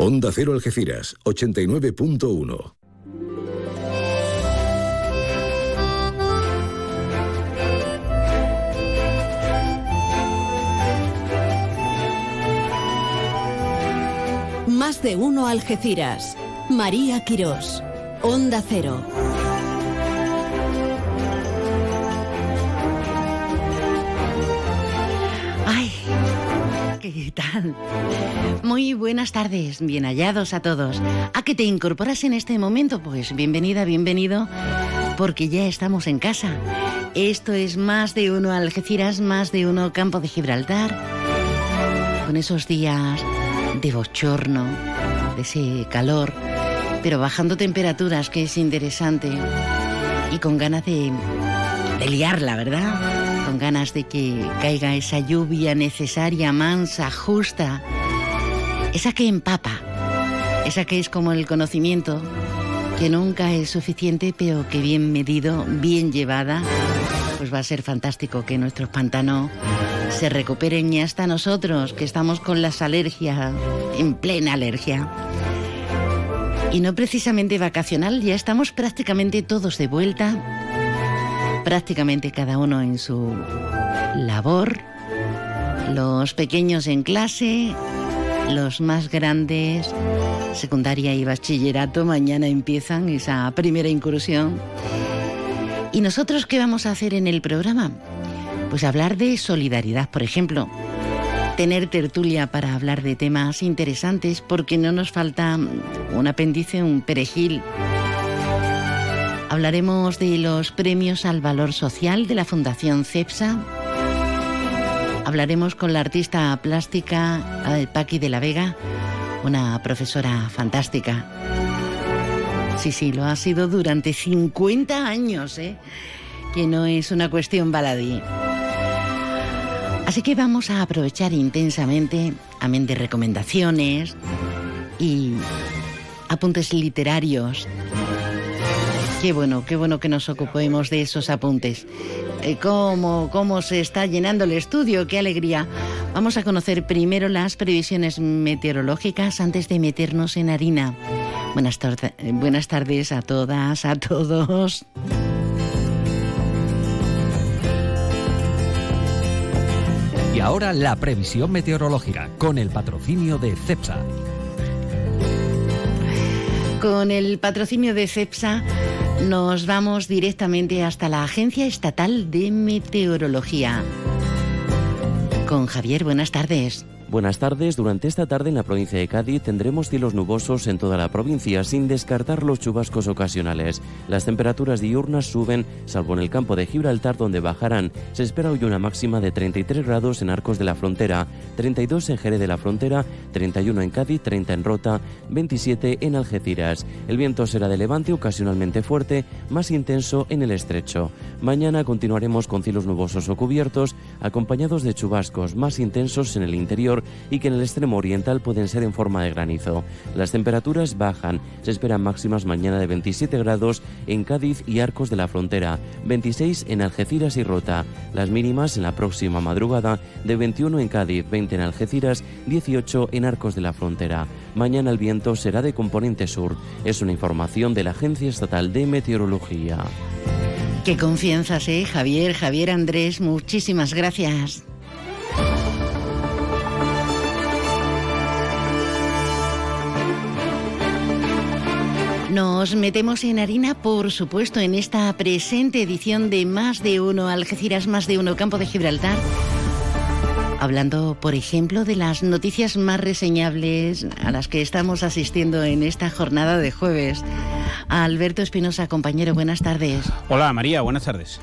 Onda Cero Algeciras, 89.1. Más de uno Algeciras. María Quirós. Onda Cero. ¿Qué tal? Muy buenas tardes, bien hallados a todos. ¿A que te incorporas en este momento? Pues bienvenida, bienvenido, porque ya estamos en casa. Esto es más de uno Algeciras, más de uno Campo de Gibraltar. Con esos días de bochorno, de ese calor, pero bajando temperaturas, que es interesante, y con ganas de, de liarla, ¿verdad? Con ganas de que caiga esa lluvia necesaria, mansa, justa, esa que empapa, esa que es como el conocimiento, que nunca es suficiente, pero que bien medido, bien llevada, pues va a ser fantástico que nuestros pantanos se recuperen y hasta nosotros, que estamos con las alergias, en plena alergia. Y no precisamente vacacional, ya estamos prácticamente todos de vuelta, prácticamente cada uno en su labor, los pequeños en clase, los más grandes, secundaria y bachillerato, mañana empiezan esa primera incursión. ¿Y nosotros qué vamos a hacer en el programa? Pues hablar de solidaridad, por ejemplo. Tener tertulia para hablar de temas interesantes porque no nos falta un apéndice, un perejil. Hablaremos de los premios al valor social de la Fundación CEPSA. Hablaremos con la artista plástica Paqui de la Vega, una profesora fantástica. Sí, sí, lo ha sido durante 50 años, ¿eh? que no es una cuestión baladí. Así que vamos a aprovechar intensamente, amén de recomendaciones y apuntes literarios. Qué bueno, qué bueno que nos ocupemos de esos apuntes. Eh, ¿Cómo, ¿Cómo se está llenando el estudio? ¡Qué alegría! Vamos a conocer primero las previsiones meteorológicas antes de meternos en harina. Buenas, buenas tardes a todas, a todos. Y ahora la previsión meteorológica con el patrocinio de CEPSA. Con el patrocinio de CEPSA nos vamos directamente hasta la Agencia Estatal de Meteorología. Con Javier, buenas tardes. Buenas tardes. Durante esta tarde en la provincia de Cádiz tendremos cielos nubosos en toda la provincia, sin descartar los chubascos ocasionales. Las temperaturas diurnas suben, salvo en el campo de Gibraltar, donde bajarán. Se espera hoy una máxima de 33 grados en Arcos de la Frontera, 32 en Jerez de la Frontera, 31 en Cádiz, 30 en Rota, 27 en Algeciras. El viento será de levante ocasionalmente fuerte, más intenso en el estrecho. Mañana continuaremos con cielos nubosos o cubiertos, acompañados de chubascos más intensos en el interior y que en el extremo oriental pueden ser en forma de granizo. Las temperaturas bajan, se esperan máximas mañana de 27 grados en Cádiz y Arcos de la Frontera, 26 en Algeciras y Rota, las mínimas en la próxima madrugada de 21 en Cádiz, 20 en Algeciras, 18 en Arcos de la Frontera. Mañana el viento será de componente sur. Es una información de la Agencia Estatal de Meteorología. Qué confianza, ¿eh? Javier, Javier Andrés, muchísimas gracias. Nos metemos en harina, por supuesto, en esta presente edición de Más de Uno Algeciras, Más de Uno Campo de Gibraltar. Hablando, por ejemplo, de las noticias más reseñables a las que estamos asistiendo en esta jornada de jueves. Alberto Espinosa, compañero, buenas tardes. Hola María, buenas tardes.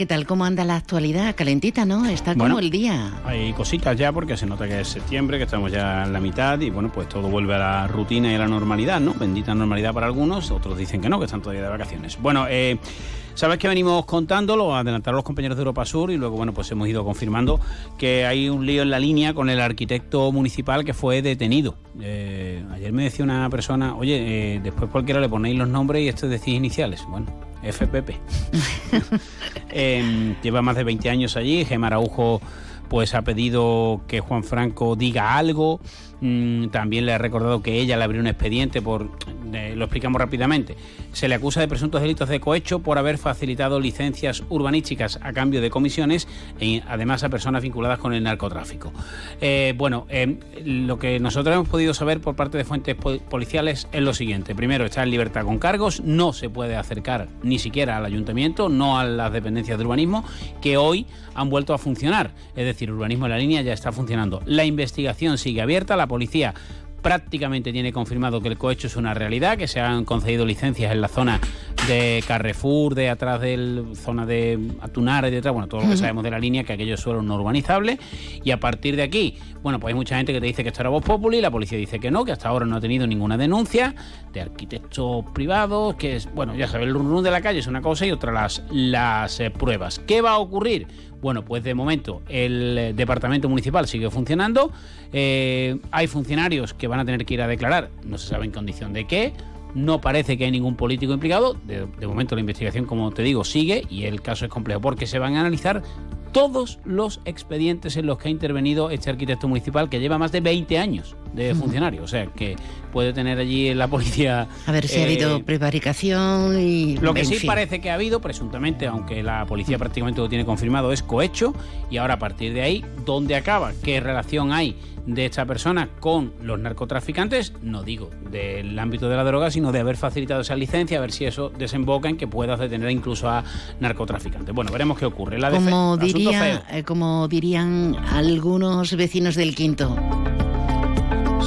¿Qué tal? ¿Cómo anda la actualidad? Calentita, ¿no? Está como el día. Hay cositas ya porque se nota que es septiembre, que estamos ya en la mitad y bueno, pues todo vuelve a la rutina y a la normalidad, ¿no? Bendita normalidad para algunos, otros dicen que no, que están todavía de vacaciones. Bueno, eh, Sabes que venimos contando, lo adelantaron los compañeros de Europa Sur y luego, bueno, pues hemos ido confirmando que hay un lío en la línea con el arquitecto municipal que fue detenido. Eh, ayer me decía una persona, oye, eh, después cualquiera le ponéis los nombres y esto decís iniciales. Bueno, FPP. eh, lleva más de 20 años allí, Gemma Araujo pues ha pedido que Juan Franco diga algo. Mm, también le ha recordado que ella le abrió un expediente por, eh, lo explicamos rápidamente, se le acusa de presuntos delitos de cohecho por haber facilitado licencias urbanísticas a cambio de comisiones y además a personas vinculadas con el narcotráfico. Eh, bueno, eh, lo que nosotros hemos podido saber por parte de fuentes policiales es lo siguiente. Primero, está en libertad con cargos, no se puede acercar ni siquiera al ayuntamiento, no a las dependencias de urbanismo, que hoy han vuelto a funcionar. Es decir, urbanismo en la línea ya está funcionando. La investigación sigue abierta, la policía prácticamente tiene confirmado que el cohecho es una realidad, que se han concedido licencias en la zona de Carrefour, de atrás de zona de Atunar y detrás, bueno, todo lo que sabemos de la línea, que aquello es suelo no urbanizable. Y a partir de aquí, bueno, pues hay mucha gente que te dice que esto era voz populi, la policía dice que no, que hasta ahora no ha tenido ninguna denuncia de arquitectos privados, que es, bueno, ya sabes, el run, de la calle es una cosa y otra las, las eh, pruebas. ¿Qué va a ocurrir? Bueno, pues de momento el eh, departamento municipal sigue funcionando. Eh, hay funcionarios que van a tener que ir a declarar, no se sabe en condición de qué. No parece que hay ningún político implicado. De, de momento la investigación, como te digo, sigue y el caso es complejo porque se van a analizar todos los expedientes en los que ha intervenido este arquitecto municipal que lleva más de 20 años de funcionario. O sea, que puede tener allí la policía. A ver si ha habido eh, prevaricación y. Lo que sí parece que ha habido, presuntamente, aunque la policía prácticamente lo tiene confirmado, es cohecho. Y ahora, a partir de ahí, ¿dónde acaba? ¿Qué relación hay de esta persona con los narcotraficantes? No digo del ámbito de la droga, sino de haber facilitado esa licencia, a ver si eso desemboca en que pueda detener incluso a narcotraficantes. Bueno, veremos qué ocurre. La como, diría, eh, como dirían algunos vecinos del Quinto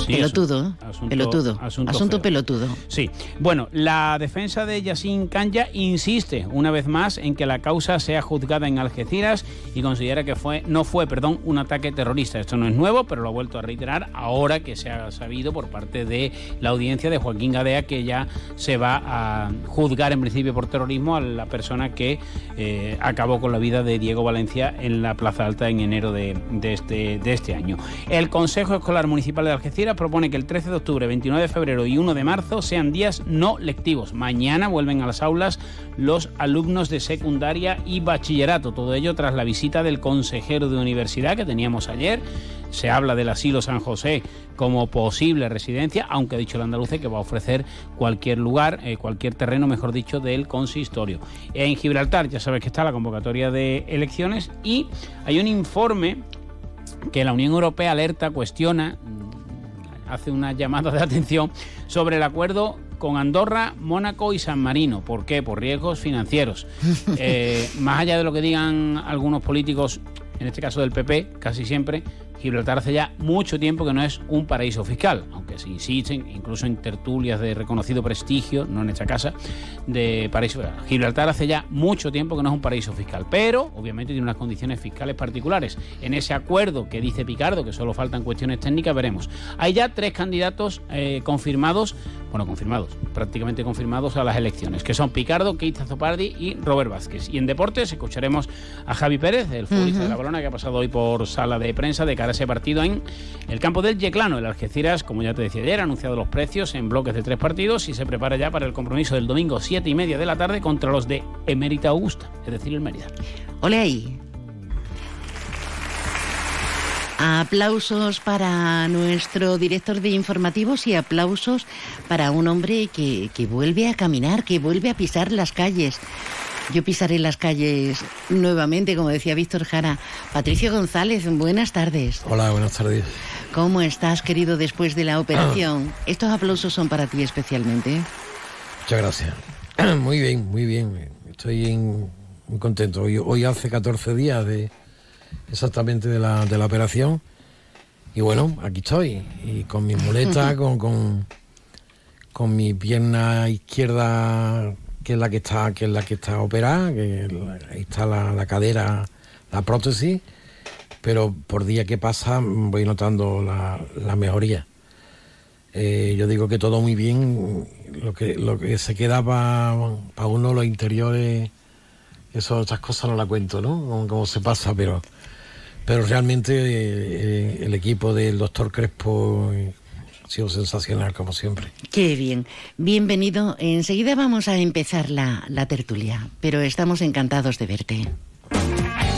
pelotudo, asunto, pelotudo. Asunto, pelotudo. Sí. Bueno, la defensa de Yassin Kanya insiste una vez más en que la causa sea juzgada en Algeciras y considera que fue no fue, perdón, un ataque terrorista. Esto no es nuevo, pero lo ha vuelto a reiterar ahora que se ha sabido por parte de la audiencia de Joaquín Gadea que ya se va a juzgar en principio por terrorismo a la persona que eh, acabó con la vida de Diego Valencia en la Plaza Alta en enero de, este, de este año. El Consejo Escolar Municipal de Algeciras propone que el 13 de octubre, 29 de febrero y 1 de marzo sean días no lectivos. Mañana vuelven a las aulas los alumnos de secundaria y bachillerato. Todo ello tras la visita del consejero de universidad que teníamos ayer. Se habla del asilo San José como posible residencia, aunque ha dicho el andaluce que va a ofrecer cualquier lugar, eh, cualquier terreno, mejor dicho, del consistorio. En Gibraltar ya sabes que está la convocatoria de elecciones y hay un informe que la Unión Europea alerta, cuestiona hace una llamada de atención sobre el acuerdo con Andorra, Mónaco y San Marino. ¿Por qué? Por riesgos financieros. Eh, más allá de lo que digan algunos políticos, en este caso del PP, casi siempre, Gibraltar hace ya mucho tiempo que no es un paraíso fiscal, aunque se insisten, incluso en tertulias de reconocido prestigio, no en esta casa, de paraíso fiscal. Gibraltar hace ya mucho tiempo que no es un paraíso fiscal, pero obviamente tiene unas condiciones fiscales particulares. En ese acuerdo que dice Picardo, que solo faltan cuestiones técnicas, veremos. Hay ya tres candidatos eh, confirmados, bueno, confirmados, prácticamente confirmados a las elecciones, que son Picardo, Keita Zopardi y Robert Vázquez. Y en deportes escucharemos a Javi Pérez, el futbolista de la Bolona, que ha pasado hoy por sala de prensa de cara ese partido en el campo del Yeclano. El Algeciras, como ya te decía ayer, ha anunciado los precios en bloques de tres partidos y se prepara ya para el compromiso del domingo 7 y media de la tarde contra los de Emérita Augusta, es decir, el Mérida. Ole ahí. Aplausos para nuestro director de informativos y aplausos para un hombre que, que vuelve a caminar, que vuelve a pisar las calles. Yo pisaré las calles nuevamente, como decía Víctor Jara. Patricio González, buenas tardes. Hola, buenas tardes. ¿Cómo estás, querido, después de la operación? Estos aplausos son para ti especialmente. Muchas gracias. Muy bien, muy bien. Estoy muy contento. Hoy, hace 14 días de exactamente de la, de la operación. Y bueno, aquí estoy. Y con mi muleta, con, con, con mi pierna izquierda que es la que está, que es la que está operada, que está la, cadera, la prótesis, pero por día que pasa voy notando la, mejoría. Eh, yo digo que todo muy bien, lo que, lo que se queda para uno los interiores, eso, otras cosas no la cuento, ¿no? Cómo, se pasa, pero, pero realmente eh, el equipo del doctor Crespo sido sensacional como siempre. Qué bien. Bienvenido. Enseguida vamos a empezar la, la tertulia, pero estamos encantados de verte.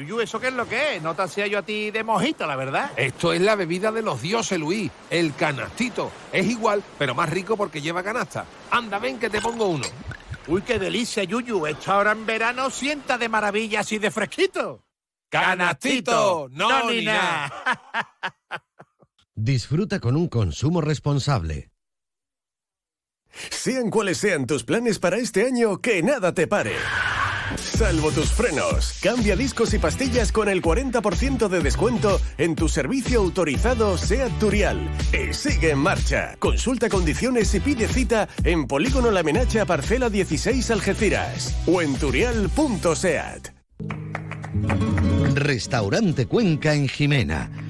Yuyu, ¿eso qué es lo que es? No te hacía yo a ti de mojito, la verdad. Esto es la bebida de los dioses, Luis. El canastito. Es igual, pero más rico porque lleva canasta. Anda, ven que te pongo uno. Uy, qué delicia, Yuyu. Esto ahora en verano sienta de maravilla así de fresquito. ¡Canastito! ¡No, ni nada! Disfruta con un consumo responsable. Sean cuales sean tus planes para este año, que nada te pare. Salvo tus frenos. Cambia discos y pastillas con el 40% de descuento en tu servicio autorizado SEAT Turial. Y sigue en marcha. Consulta condiciones y pide cita en Polígono La Menacha Parcela 16 Algeciras o en turial.seat. Restaurante Cuenca en Jimena.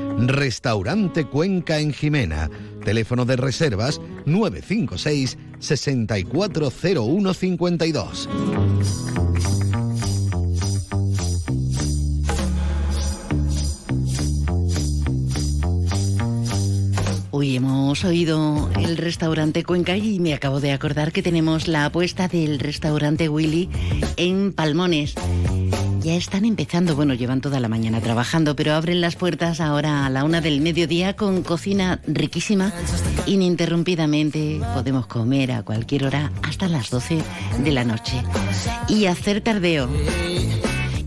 Restaurante Cuenca en Jimena. Teléfono de reservas 956 640152. Hoy hemos oído el restaurante Cuenca y me acabo de acordar que tenemos la apuesta del restaurante Willy en Palmones. Ya están empezando, bueno, llevan toda la mañana trabajando, pero abren las puertas ahora a la una del mediodía con cocina riquísima, ininterrumpidamente. Podemos comer a cualquier hora hasta las 12 de la noche y hacer tardeo.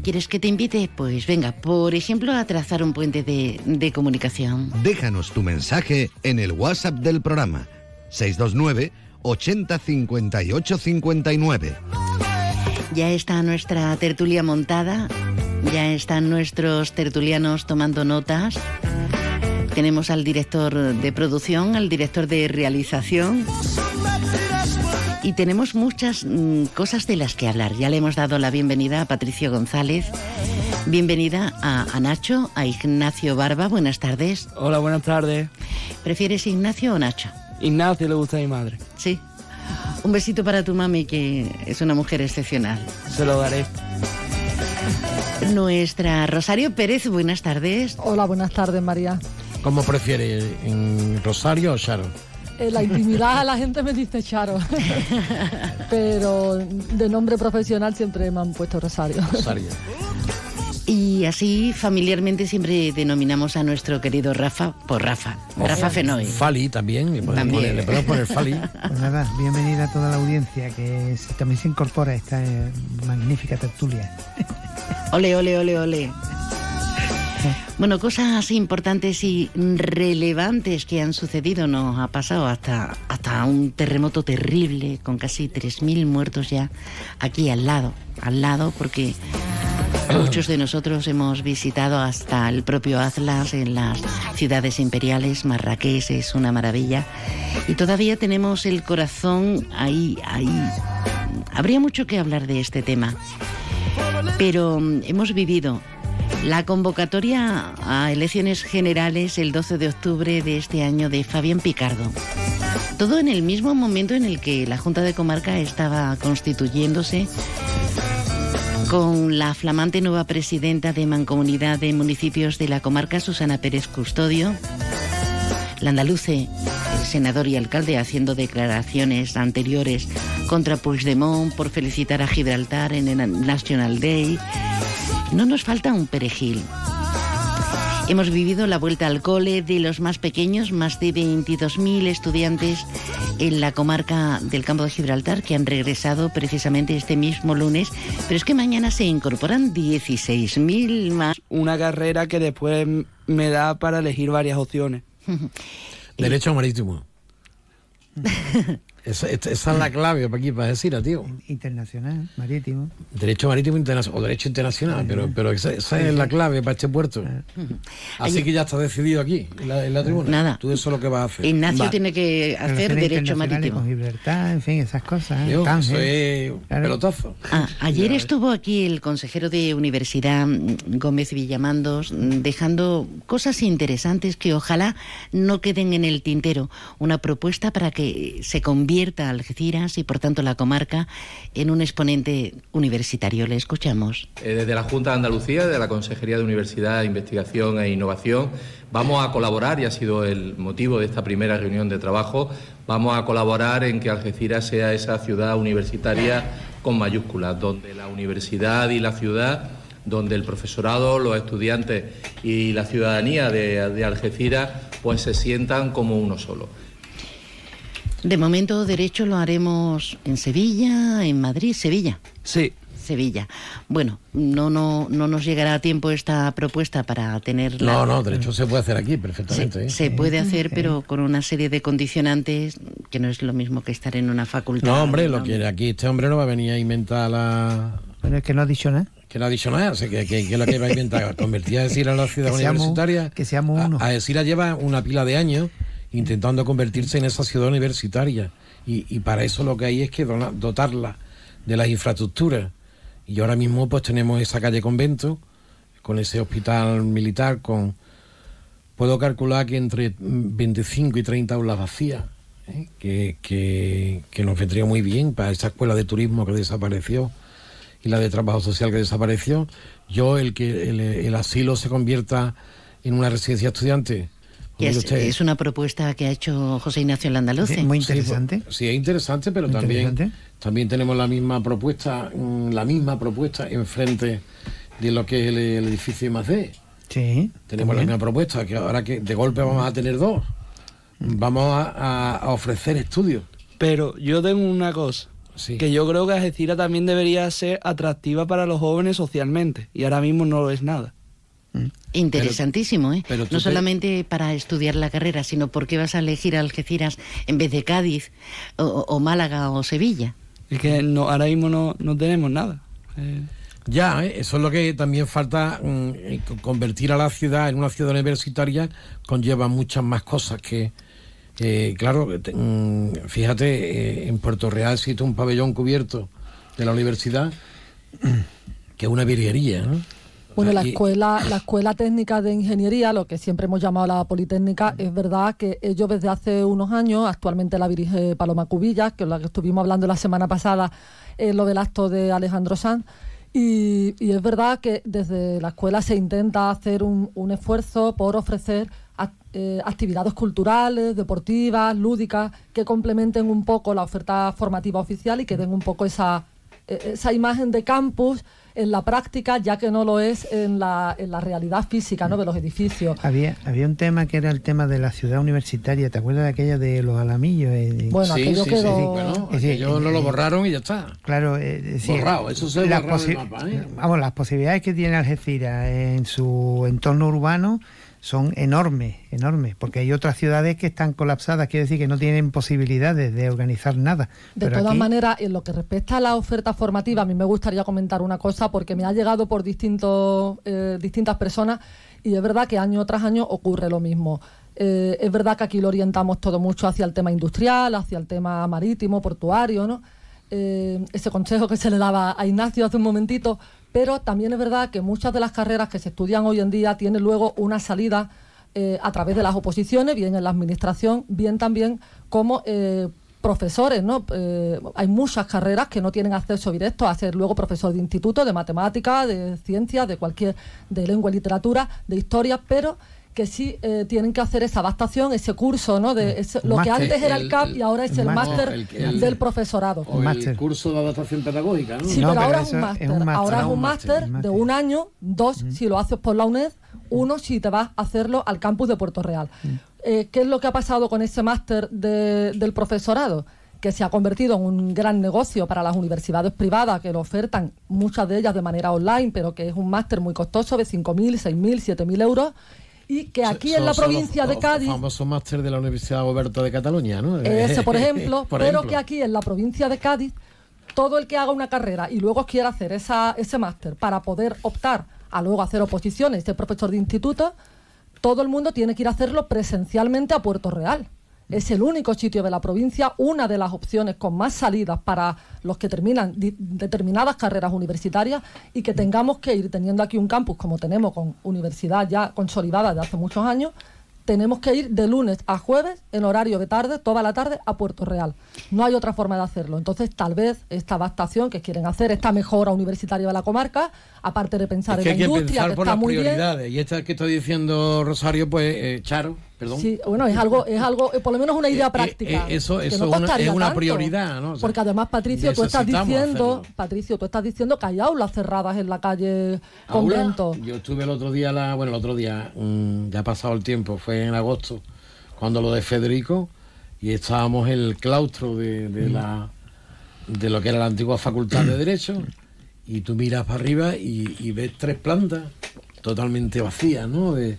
¿Quieres que te invite? Pues venga, por ejemplo, a trazar un puente de, de comunicación. Déjanos tu mensaje en el WhatsApp del programa 629 80 58 59. Ya está nuestra tertulia montada, ya están nuestros tertulianos tomando notas. Tenemos al director de producción, al director de realización. Y tenemos muchas mm, cosas de las que hablar. Ya le hemos dado la bienvenida a Patricio González. Bienvenida a, a Nacho, a Ignacio Barba. Buenas tardes. Hola, buenas tardes. ¿Prefieres Ignacio o Nacho? Ignacio le gusta a mi madre. Sí. Un besito para tu mami, que es una mujer excepcional. Se lo daré. Nuestra Rosario Pérez, buenas tardes. Hola, buenas tardes, María. ¿Cómo prefiere? ¿En Rosario o Sharon? En la intimidad la gente me dice Charo, pero de nombre profesional siempre me han puesto Rosario. Rosario. Y así familiarmente siempre denominamos a nuestro querido Rafa por Rafa. Rafa Fenoy. Fali también, le podemos También. poner, le podemos poner Fali. Pues nada, bienvenida a toda la audiencia que se- también se incorpora a esta eh, magnífica tertulia. Ole, ole, ole, ole. Bueno, cosas importantes y relevantes que han sucedido nos ha pasado hasta, hasta un terremoto terrible con casi 3.000 muertos ya aquí al lado, al lado porque muchos de nosotros hemos visitado hasta el propio Atlas en las ciudades imperiales, Marrakech es una maravilla y todavía tenemos el corazón ahí, ahí. Habría mucho que hablar de este tema pero mm, hemos vivido la convocatoria a elecciones generales el 12 de octubre de este año de Fabián Picardo. Todo en el mismo momento en el que la Junta de Comarca estaba constituyéndose con la flamante nueva presidenta de Mancomunidad de Municipios de la Comarca, Susana Pérez Custodio, la andaluce, el senador y alcalde haciendo declaraciones anteriores contra Puigdemont por felicitar a Gibraltar en el National Day. No nos falta un perejil. Hemos vivido la vuelta al cole de los más pequeños, más de 22.000 estudiantes en la comarca del campo de Gibraltar que han regresado precisamente este mismo lunes, pero es que mañana se incorporan 16.000 más. Una carrera que después me da para elegir varias opciones. Derecho marítimo. Esa, es la clave para aquí, para decir, tío. Internacional, marítimo. Derecho marítimo internacional o derecho internacional, pero, pero esa, esa es la clave para este puerto. Así que ya está decidido aquí, en la, en la tribuna. Nada. Tú eso es lo que vas a hacer. Ignacio Va. tiene que hacer derecho marítimo. Con Gibraltar, en fin, esas cosas. ¿eh? Yo, eso es Claro. pelotazo. Ah, ayer estuvo aquí el consejero de Universidad mm, Gómez Villamandos mm, dejando cosas interesantes que ojalá no queden en el tintero. Una propuesta para que se convierta Algeciras y por tanto la comarca en un exponente universitario. Le escuchamos. Eh, Desde la Junta de Andalucía, de la Consejería de Universidad, Investigación e Innovación, vamos a colaborar, y ha sido el motivo de esta primera reunión de trabajo, vamos a colaborar en que Algeciras sea esa ciudad universitaria con mayúsculas, donde la universidad y la ciudad, donde el profesorado, los estudiantes y la ciudadanía de, de Algeciras pues se sientan como uno solo. De momento, derecho lo haremos en Sevilla, en Madrid, Sevilla. Sí. Sevilla. Bueno, no, no, no nos llegará a tiempo esta propuesta para tenerla. No, no, derecho se puede hacer aquí perfectamente. ¿eh? Se puede hacer, pero con una serie de condicionantes que no es lo mismo que estar en una facultad. No, hombre, lo que aquí este hombre no va a venir a inventar la. Bueno, es que no ha dicho nada. Que no ha dicho nada, o sea, que, que, que es lo que va a inventar. Convertir a decir a la ciudad Que seamos- universitaria. que seamos uno. A, a Decira lleva una pila de años intentando convertirse en esa ciudad universitaria. Y, y para eso lo que hay es que dotarla de las infraestructuras. Y ahora mismo pues tenemos esa calle convento, con ese hospital militar, con puedo calcular que entre mm, 25 y 30 aulas vacías, ¿eh? que, que, nos vendría muy bien para esa escuela de turismo que desapareció y la de trabajo social que desapareció. Yo, el que el, el asilo se convierta en una residencia estudiante. Que mire es, una propuesta que ha hecho José Ignacio Landaluce. muy Sí, interesante. pues, Sí, es interesante, pero Muy también, interesante. también tenemos la misma propuesta, mm, la misma propuesta enfrente de lo que es el, el edificio I+D. Sí. Tenemos la misma propuesta, que ahora que de golpe vamos a tener dos. Vamos a, a- a ofrecer estudios. Pero yo tengo una cosa. Que yo creo que Algeciras también debería ser atractiva para los jóvenes socialmente. Y ahora mismo no lo es nada. Interesantísimo, ¿eh? pero no te- solamente para estudiar la carrera, sino por qué vas a elegir Algeciras en vez de Cádiz o, o Málaga o Sevilla. Es que no, ahora mismo no, no tenemos nada. Eh, Ya, ¿eh? eso es lo que también falta, mm, eh, co- convertir a la ciudad en una ciudad universitaria conlleva muchas más cosas que, eh, claro, te- mm, fíjate, eh, en Puerto Real existe un pabellón cubierto de la universidad que es una virguería, ¿no? Bueno, la escuela, la escuela técnica de ingeniería, lo que siempre hemos llamado la Politécnica, es verdad que ellos desde hace unos años, actualmente la dirige Paloma Cubillas, que es la que estuvimos hablando la semana pasada, en lo del acto de Alejandro Sanz. Y, y es verdad que desde la escuela se intenta hacer un, un esfuerzo por ofrecer eh, actividades culturales, deportivas, lúdicas, que complementen un poco la oferta formativa oficial y que den un poco esa, eh, esa imagen de campus en la práctica, ya que no lo es en la, en la realidad física ¿no? de los edificios. Había, había un tema que era el tema de la ciudad universitaria. ¿Te acuerdas de aquello de los alamillos? Eh, Bueno, sí, aquello sí, quedó- sí, bueno, aquello no lo eh, borraron y ya está. Claro, eh, decir, Borrado, eso se las del posi- mapa, ¿eh? Vamos, las posibilidades que tiene Algeciras en su entorno urbano son enormes, enormes, porque hay otras ciudades que están colapsadas, quiere decir que no tienen posibilidades de organizar nada. De Pero todas aquí- maneras, en lo que respecta a la oferta formativa, a mí me gustaría comentar una cosa porque me ha llegado por distintos, eh, distintas personas y es verdad que año tras año ocurre lo mismo. Eh, es verdad que aquí lo orientamos todo mucho hacia el tema industrial, hacia el tema marítimo, portuario, ¿no? Eh, ese consejo que se le daba a Ignacio hace un momentito, pero también es verdad que muchas de las carreras que se estudian hoy en día tienen luego una salida eh, a través de las oposiciones, bien en la administración, bien también como eh, profesores, ¿no? Eh, hay muchas carreras que no tienen acceso directo a ser luego profesor de instituto, de matemáticas, de ciencias, de cualquier, de lengua y literatura, de historia, pero que sí eh, tienen que hacer esa adaptación, ese curso, ¿no? De ese- lo que antes era el El- CAP el- y ahora es el máster. máster El- el- del profesorado. O el curso de adaptación pedagógica, ¿no? Sí, pero, ahora es un máster. Ahora es un máster de un año, dos si lo haces por la UNED, uno si te vas a hacerlo al campus de Puerto Real. Eh, ¿Qué es lo que ha pasado con ese máster de- del profesorado? que se ha convertido en un gran negocio para las universidades privadas que lo ofertan, muchas de ellas de manera online, pero que es un máster muy costoso de 5.000, 6.000, 7.000 euros y que aquí en la provincia de Cádiz famosos máster de la Universidad de Cataluña, ¿no? Ese, por ejemplo, Por pero ejemplo. que aquí en la provincia de Cádiz, todo el que haga una carrera y luego quiera hacer esa, ese máster para poder optar a luego hacer oposiciones, ser profesor de instituto, todo el mundo tiene que ir a hacerlo presencialmente a Puerto Real. Es el único sitio de la provincia, una de las opciones con más salidas para los que terminan determinadas carreras universitarias y que tengamos que ir teniendo aquí un campus como tenemos con universidad ya consolidada de hace muchos años, tenemos que ir de lunes a jueves en horario de tarde, toda la tarde, a Puerto Real. No hay otra forma de hacerlo. Entonces, tal vez esta adaptación que quieren hacer, esta mejora universitaria de la comarca, aparte de pensar Es que hay en la industria, que está muy bien. Y esta que está diciendo Rosario, pues, eh, Charo, perdón. Sí, bueno, es algo, es algo, eh, por lo menos una idea práctica. eh, eso- que eso no es una- costaría es una tanto. prioridad, ¿no? O sea, Porque además, Patricio, tú estás diciendo, hacerlo. Patricio, tú estás diciendo que hay aulas cerradas en la calle. Convento. Yo estuve el otro día, la, bueno, el otro día, mm, ya ha pasado el tiempo, fue en agosto, cuando lo de Federico, y estábamos en el claustro de, de la de lo que era la antigua facultad de Derecho, y tú miras para arriba y, y ves tres plantas totalmente vacías, ¿no? De,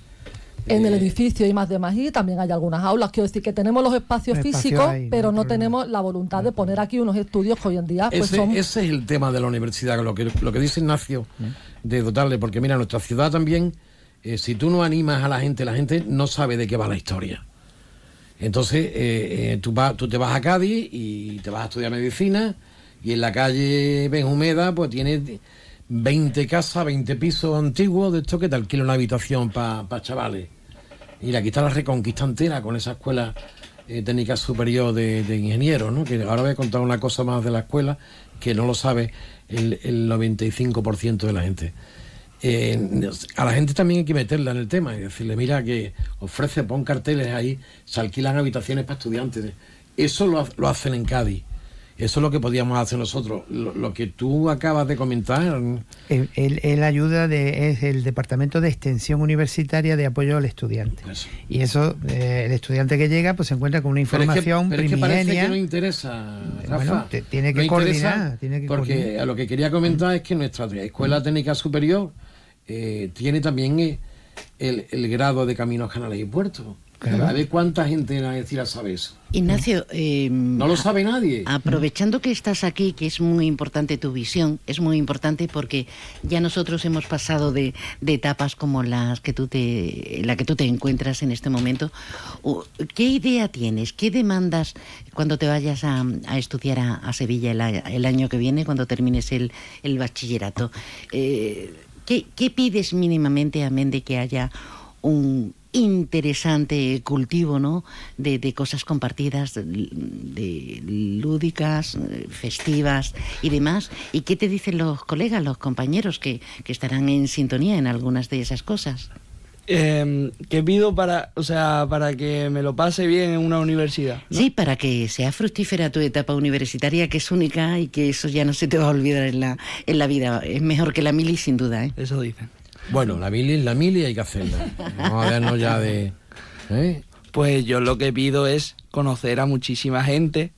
En el edificio y más de más y también hay algunas aulas. Quiero decir que tenemos los espacios Espacio físicos, pero no tenemos la voluntad de poner aquí unos estudios que hoy en día pues ese, son ese es el tema de la universidad, lo que, lo que dice Ignacio, de dotarle, porque mira, nuestra ciudad también, eh, si tú no animas a la gente, la gente no sabe de qué va la historia. Entonces, eh, eh, tú, te vas a Cádiz y te vas a estudiar medicina y en la calle Benjumeda pues tienes 20 casas, 20 pisos antiguos de esto que te alquilan una habitación para chavales. Y la reconquista entera con esa escuela eh, técnica superior de, ingenieros, ¿no? Que ahora voy a contar una cosa más de la escuela que no lo sabe el, el 95% de la gente. Eh, a la gente también hay que meterla en el tema y decirle, mira que ofrece, pon carteles ahí, se alquilan habitaciones para estudiantes. Eso lo, lo hacen en Cádiz. Eso es lo que podíamos hacer nosotros. Lo, lo que tú acabas de comentar, él- él ayuda de, es el Departamento de Extensión Universitaria de Apoyo al Estudiante. Y eso, eh, el estudiante que llega, pues se encuentra con una Pero es que- información pero es que parece primigenia. que no interesa, Rafa. Bueno, te- tiene que No coordinar, tiene que porque coordinar. a lo que quería comentar es que nuestra Escuela Técnica Superior eh, tiene también eh, el, el grado de Caminos, Canales y Puertos. Claro. A ver cuánta gente en Algeciras sabe eso. Ignacio, eh, No lo sabe nadie. Aprovechando que estás aquí, que es muy importante tu visión, es muy importante porque ya nosotros hemos pasado de, de etapas como las que tú te, la que tú te encuentras en este momento. ¿Qué idea tienes? ¿Qué demandas cuando te vayas a, a estudiar a, a Sevilla el año que viene, cuando termines el, el bachillerato? Eh, ¿qué, qué pides mínimamente, amén de que haya un interesante cultivo ¿no? de, de cosas compartidas, de, de lúdicas, festivas y demás. ¿Y qué te dicen los colegas, los compañeros que, que estarán en sintonía en algunas de esas cosas? Eh, ¿Qué pido para, o sea, para que me lo pase bien en una universidad? Sí, para que sea fructífera tu etapa universitaria, que es única y que eso ya no se te va a olvidar en la, en la vida. Es mejor que la mili, sin duda. ¿eh? Eso dicen. Bueno, la mili la mili y hay que hacerla. Vamos a vernos ya de... ¿eh? Pues yo lo que pido es conocer a muchísima gente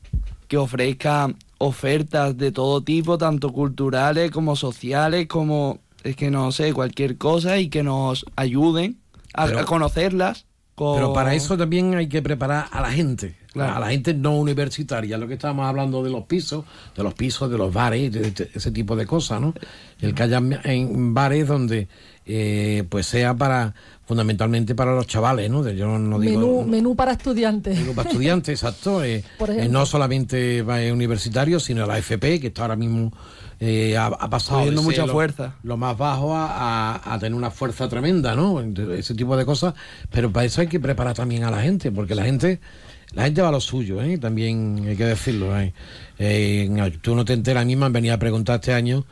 que ofrezca ofertas de todo tipo, tanto culturales como sociales, como es que no sé, cualquier cosa y que nos ayuden a, Pero- a conocerlas. con- Pero para eso también hay que preparar a la gente, Claro. a la gente no universitaria, lo que estábamos hablando de los pisos, de los pisos, de los bares, de, de ese tipo de cosas, ¿no? El que haya en bares donde eh, pues sea para fundamentalmente para los chavales, ¿no? De- Yo no digo menú, menú para estudiantes. digo para estudiantes, exacto. eh, Por eh, no solamente universitarios, sino la FP, que está ahora mismo eh, ha, ha pasado de mucha lo- fuerza. lo más bajo a, a- a tener una fuerza tremenda, ¿no? Ese tipo de cosas. Pero para eso hay que preparar también a la gente, porque la gente la gente va a lo suyo, ¿eh? También hay que decirlo. ¿eh? Eh, tú no te enteras, a mí me han venido a preguntar este año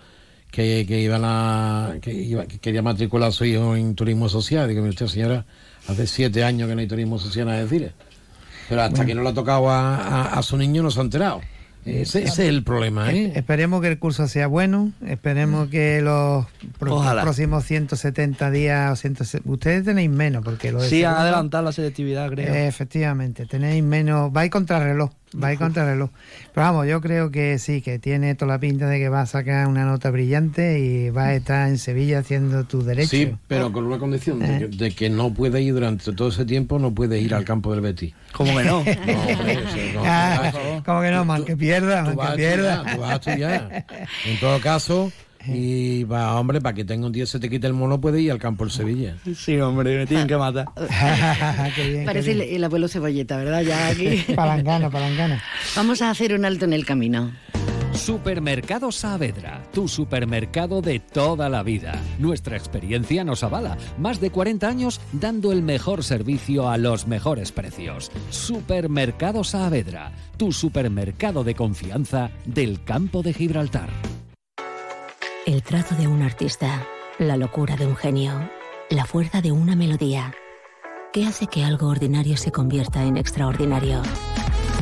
que, que iban a que, iba- que quería matricular a su hijo en turismo social. Digo, usted, señora, hace siete años que no hay turismo social a decir. Pero hasta Bueno. que no le ha tocado a, a- a su niño no se ha enterado. Ese, ese es el problema, ¿eh? Es- Esperemos que el curso sea bueno, esperemos que los Ojalá. próximos 170 días, o 160 ustedes tenéis menos, porque lo Sí, han adelantado la selectividad, creo. Eh, efectivamente, tenéis menos, vais contra reloj, va a ir contra reloj. Pero vamos, yo creo que sí, que tiene toda la pinta de que va a sacar una nota brillante y va a estar en Sevilla haciendo tu derecho. Sí, pero con una condición, de, que, de que no puede ir durante todo ese tiempo, no puede ir al campo del Betis. ¿Cómo que no? No, hombre, no, Ah, no, ¿Cómo que no, man? Que pierda, tú man, vas que a pierda. estudiar, tú vas a estudiar. En todo caso, y va, hombre, para que tenga un día se te quite el mono, puede ir al campo del Sevilla. Sí, hombre, me tienen que matar. Qué bien, Parece qué el, el abuelo Cebolleta, ¿verdad? Ya aquí. Palangana, palangana. Vamos a hacer un alto en el camino. Supermercado Saavedra, tu supermercado de toda la vida. Nuestra experiencia nos avala. Más de 40 años dando el mejor servicio a los mejores precios. Supermercado Saavedra, tu supermercado de confianza del campo de Gibraltar. El trazo de un artista, la locura de un genio, la fuerza de una melodía. ¿Qué hace que algo ordinario se convierta en extraordinario?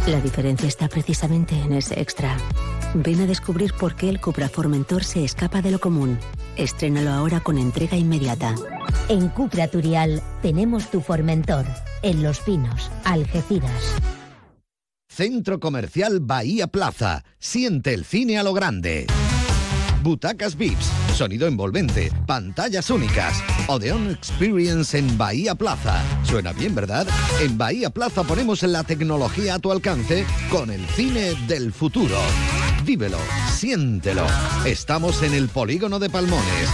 La diferencia está precisamente en ese extra. Ven a descubrir por qué el Cupra Formentor se escapa de lo común. Estrénalo ahora con entrega inmediata. En Cupra Turial tenemos tu Formentor, en Los Pinos, Algeciras. Centro Comercial Bahía Plaza. Siente el cine a lo grande. Butacas VIPs, sonido envolvente, pantallas únicas. Odeon Experience en Bahía Plaza. Suena bien, ¿verdad? En Bahía Plaza ponemos la tecnología a tu alcance con el cine del futuro. Vívelo, siéntelo. Estamos en el polígono de Palmones.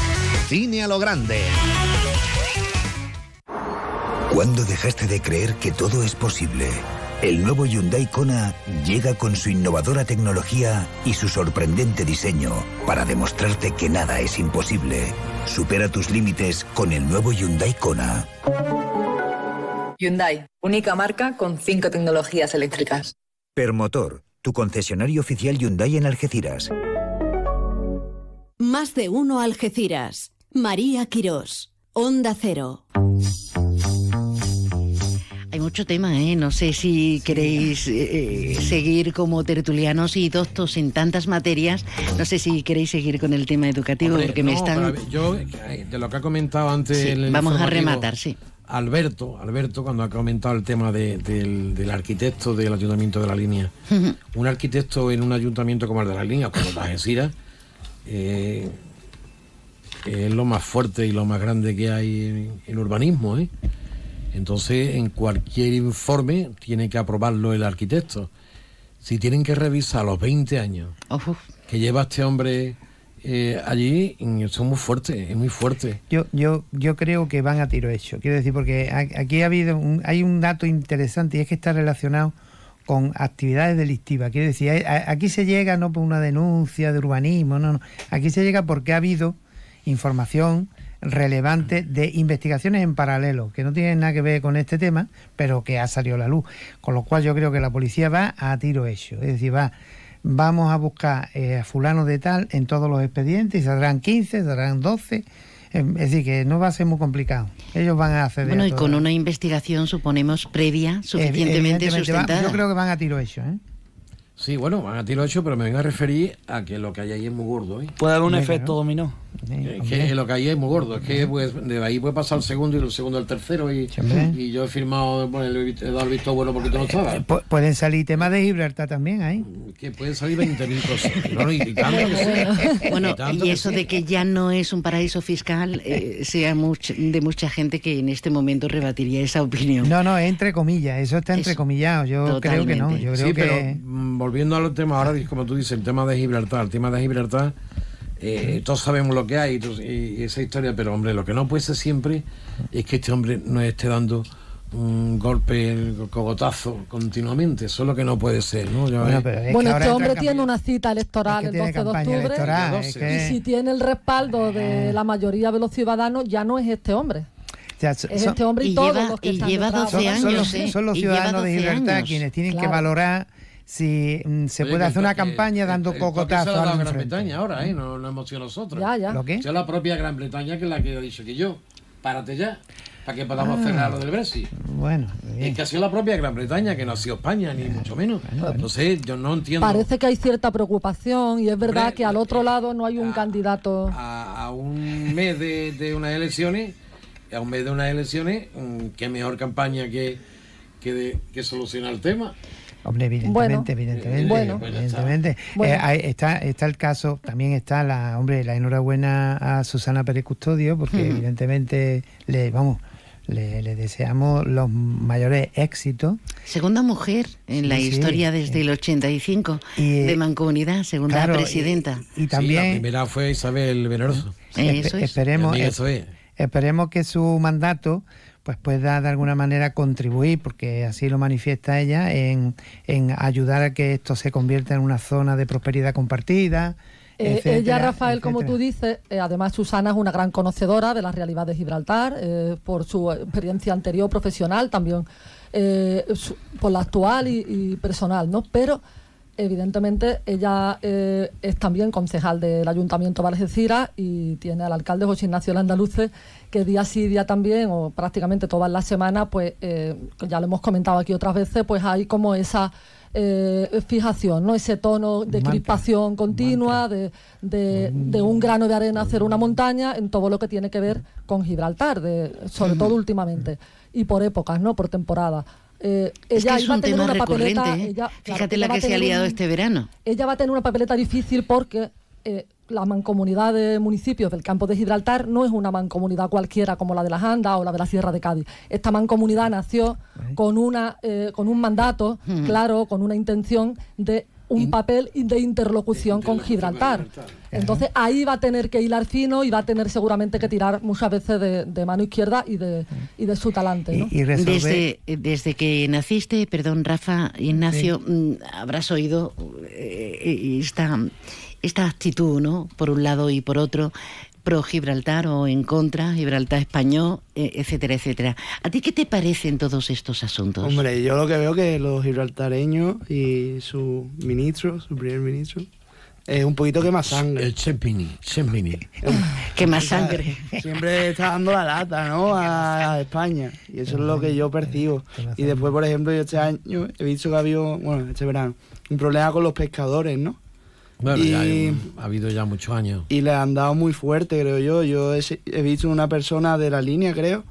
Cine a lo grande. ¿Cuándo dejaste de creer que todo es posible? El nuevo Hyundai Kona llega con su innovadora tecnología y su sorprendente diseño para demostrarte que nada es imposible. Supera tus límites con el nuevo Hyundai Kona. Hyundai, única marca con cinco tecnologías eléctricas. Permotor, tu concesionario oficial Hyundai en Algeciras. Más de uno Algeciras. María Quirós. Onda Cero. Hay mucho tema, ¿eh? No sé si queréis eh, eh, seguir como tertulianos y doctos en tantas materias. No sé si queréis seguir con el tema educativo, Hombre, porque me están... pero Yo, eh, de lo que ha comentado antes. Sí, el vamos a rematar, sí. Alberto, Alberto, cuando ha comentado el tema de- del, del arquitecto del ayuntamiento de la línea. Un arquitecto en un ayuntamiento como el de la línea, como Algeciras, eh, es lo más fuerte y lo más grande que hay en, en urbanismo. ¿eh? Entonces, en cualquier informe tiene que aprobarlo el arquitecto. Si tienen que revisar los 20 años que lleva este hombre eh, allí, mm, son muy fuertes, es muy fuerte. Yo, yo, yo creo que van a tiro hecho. Quiero decir, porque aquí ha habido un- hay un dato interesante y es que está relacionado con actividades delictivas. Quiero decir, hay- a- aquí se llega no por una denuncia de urbanismo, no, no. Aquí se llega porque ha habido información relevante de investigaciones en paralelo, que no tienen nada que ver con este tema, pero que ha salido a la luz. Con lo cual yo creo que la policía va a tiro hecho. Es decir, va, vamos a buscar eh, a fulano de tal en todos los expedientes y saldrán 15, saldrán 12. Em, Es decir, que no va a ser muy complicado. Ellos van a acceder Bueno, a y todo. con una investigación, suponemos, previa, suficientemente va- sustentada. yo creo que van a tiro hecho, ¿eh? Sí, bueno, van a tiro hecho, pero me vengo a referir a que lo que hay ahí es muy gordo. ¿eh? Puede haber un Venga, efecto ¿no? dominó. Es que lo que hay es muy gordo, es que pues, de ahí puede pasar el segundo y el segundo al tercero y, y yo he firmado, bueno, le he dado el visto bueno porque tú no estabas. Pu- pueden salir temas de Gibraltar también ahí. Que pueden salir 20.000 cosas. Bueno, y, tanto que. Bueno, tanto y que eso de que ya no es un paraíso fiscal, eh, sea much- de mucha gente que en este momento rebatiría esa opinión. No, no, entre comillas, eso está entrecomillado. Yo creo que no. Yo creo sí, que. pero volviendo al tema ahora, como tú dices, el tema de Gibraltar, el tema de Gibraltar, eh, todos sabemos lo que hay y, esa historia, pero hombre, lo que no puede ser siempre es que este hombre nos esté dando un golpe, el cogotazo continuamente, eso es lo que no puede ser, ¿no? Bueno, eh, pero es Bueno, que ahora este hombre tiene una cita electoral es que el tiene 12 de octubre. electoral, es Y si tiene el respaldo de la mayoría de los ciudadanos, ya no es este hombre. O sea, son- Es este hombre y, y todos lleva- los que y están lleva detrás. 12 son, son años, los, ¿eh? son los ciudadanos de 12 Gibraltar años. quienes tienen que valorar si mm, se Oye, puede hacer una campaña dando ha dado al Gran frente. Bretaña ahora, ¿eh? No, no hemos sido nosotros. Ya, ya. ¿Lo qué? Es la propia Gran Bretaña que es la que ha dicho que yo, párate ya, para que podamos Ah. cerrar lo del Brexit. Bueno, Es que ha sido la propia Gran Bretaña, que no ha sido España, ni mucho menos. Entonces, yo no entiendo Parece que hay cierta preocupación y es verdad Hombre, que al otro lado no hay un candidato. a, a un mes de, de unas elecciones, a un mes de unas elecciones, mm, qué mejor campaña que, que, de- que solucionar el tema. Hombre, evidentemente, evidentemente, Bueno. evidentemente. Bueno. Eh, está, está el caso, también está la, hombre, la enhorabuena a Susana Pérez Custodio, porque Mm. evidentemente le, vamos, le, le deseamos los mayores éxitos. Segunda mujer en Sí, la sí, historia desde el 85 Y, eh, de Mancomunidad, segunda claro, presidenta. Y también Sí, la primera fue Isabel Veneroso. Eso Espe- es. Esperemos, es. esperemos que su mandato pues pueda de alguna manera contribuir, porque así lo manifiesta ella, en, en ayudar a que esto se convierta en una zona de prosperidad compartida. Eh, etcétera, ella, Rafael, como tú dices, eh, además Susana es una gran conocedora de la realidad de Gibraltar, eh, por su experiencia anterior profesional, también su- por la actual y, y personal, ¿no? Pero evidentemente ella eh, es también concejal del Ayuntamiento de Algeciras y tiene al alcalde José Ignacio Landaluce que día sí día también o prácticamente todas las semanas pues eh, ya lo hemos comentado aquí otras veces pues hay como esa eh, fijación no ese tono de mantra. crispación continua de, de- de un grano de arena hacer una montaña en todo lo que tiene que ver con Gibraltar de, sobre todo últimamente y por épocas no por temporada Eh, Es que ella es iba a un tener tema una papeleta. ¿eh? ella- Fíjate la va a que se ha tener liado un- este verano. ella va a tener una papeleta difícil porque eh, la mancomunidad de municipios del campo de Gibraltar no es una mancomunidad cualquiera como la de las Andas o la de la Sierra de Cádiz. Esta mancomunidad nació con, una, eh, con un mandato Mm. claro, con una intención de un papel de interlocución con Gibraltar. Entonces ahí va a tener que hilar fino y va a tener seguramente que tirar muchas veces de, de mano izquierda y de, y de su talante. ¿no? Desde, desde que naciste, perdón, Rafa, Ignacio, mm, habrás oído eh, esta, esta actitud, ¿no? Por un lado y por otro, pro Gibraltar o en contra, Gibraltar español, eh, etcétera, etcétera. ¿A ti qué te parecen todos estos asuntos? Hombre, yo lo que veo que los gibraltareños y su ministro, su primer ministro, es un poquito que más sangre. El Chempini, Chempini. Que más sangre. Siempre está dando la lata, ¿no? A, a España. Y eso es lo que yo percibo. Y después, por ejemplo, yo este año he visto que ha habido, bueno, este verano, un problema con los pescadores, ¿no? Bueno, ya Y- hay- ha habido ya muchos años. y le han dado muy fuerte, creo yo. Yo he, he visto una persona de la línea, creo,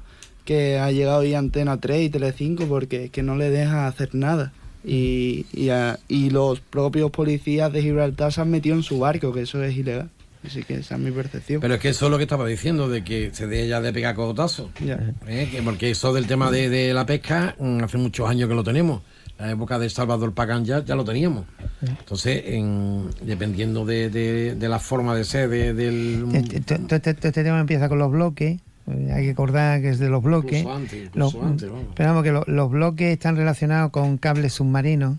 que ha llegado ahí a Antena 3 y Telecinco porque es que no le deja hacer nada. Y, y, a- y los propios policías de Gibraltar se han metido en su barco, que eso es ilegal. Así que esa es mi percepción. Pero es que eso es lo que estaba diciendo, de que se deje ya de pegar cogotazos. Ya. ¿eh? Que porque eso del tema de, de la pesca, mm, hace muchos años que lo tenemos. La época de Salvador Pagán ya, ya lo teníamos. Entonces, en- dependiendo de, de- de la forma de ser de- del... Este, este- este- este tema empieza con los bloques. eh, Hay que acordar que es de los bloques. Antes, Los- antes, vamos. pero vamos, que lo- los bloques están relacionados con cables submarinos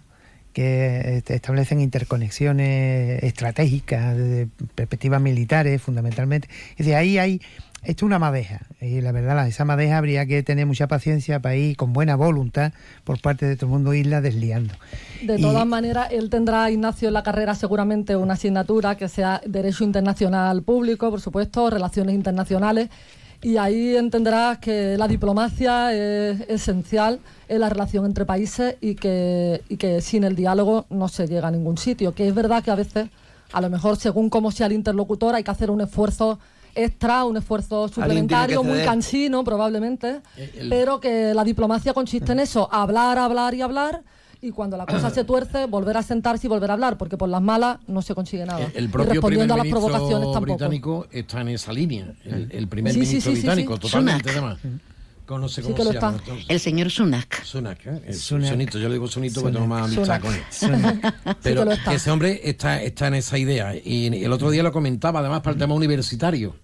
que este, establecen interconexiones estratégicas desde perspectivas militares, fundamentalmente. Es decir, ahí hay. Esto es una madeja. Y la verdad, esa madeja habría que tener mucha paciencia para ir con buena voluntad por parte de todo el mundo isla desliando. De Y- todas maneras, él tendrá, Ignacio, en la carrera seguramente una asignatura que sea Derecho Internacional Público, por supuesto, Relaciones Internacionales, y ahí entenderás que la diplomacia es esencial en la relación entre países y que, y que sin el diálogo no se llega a ningún sitio. Que es verdad que a veces, a lo mejor según cómo sea el interlocutor, hay que hacer un esfuerzo extra, un esfuerzo suplementario, muy cansino probablemente, el- pero que la diplomacia consiste en eso, hablar, hablar y hablar, y cuando la cosa se tuerce, volver a sentarse y volver a hablar, porque por las malas no se consigue nada. El propio respondiendo a las provocaciones ministro tampoco. británico está en esa línea. El, el primer Sí, ministro sí, sí, británico, sí. totalmente además. No sé cómo se llama. El señor Sunak. Sunak, ¿eh? Sunak. Sonito, yo le digo Sonito porque tengo más amistad Sunak. con él. Sí Pero que ese hombre está, está en esa idea. Y el otro día lo comentaba, además, para el tema universitario.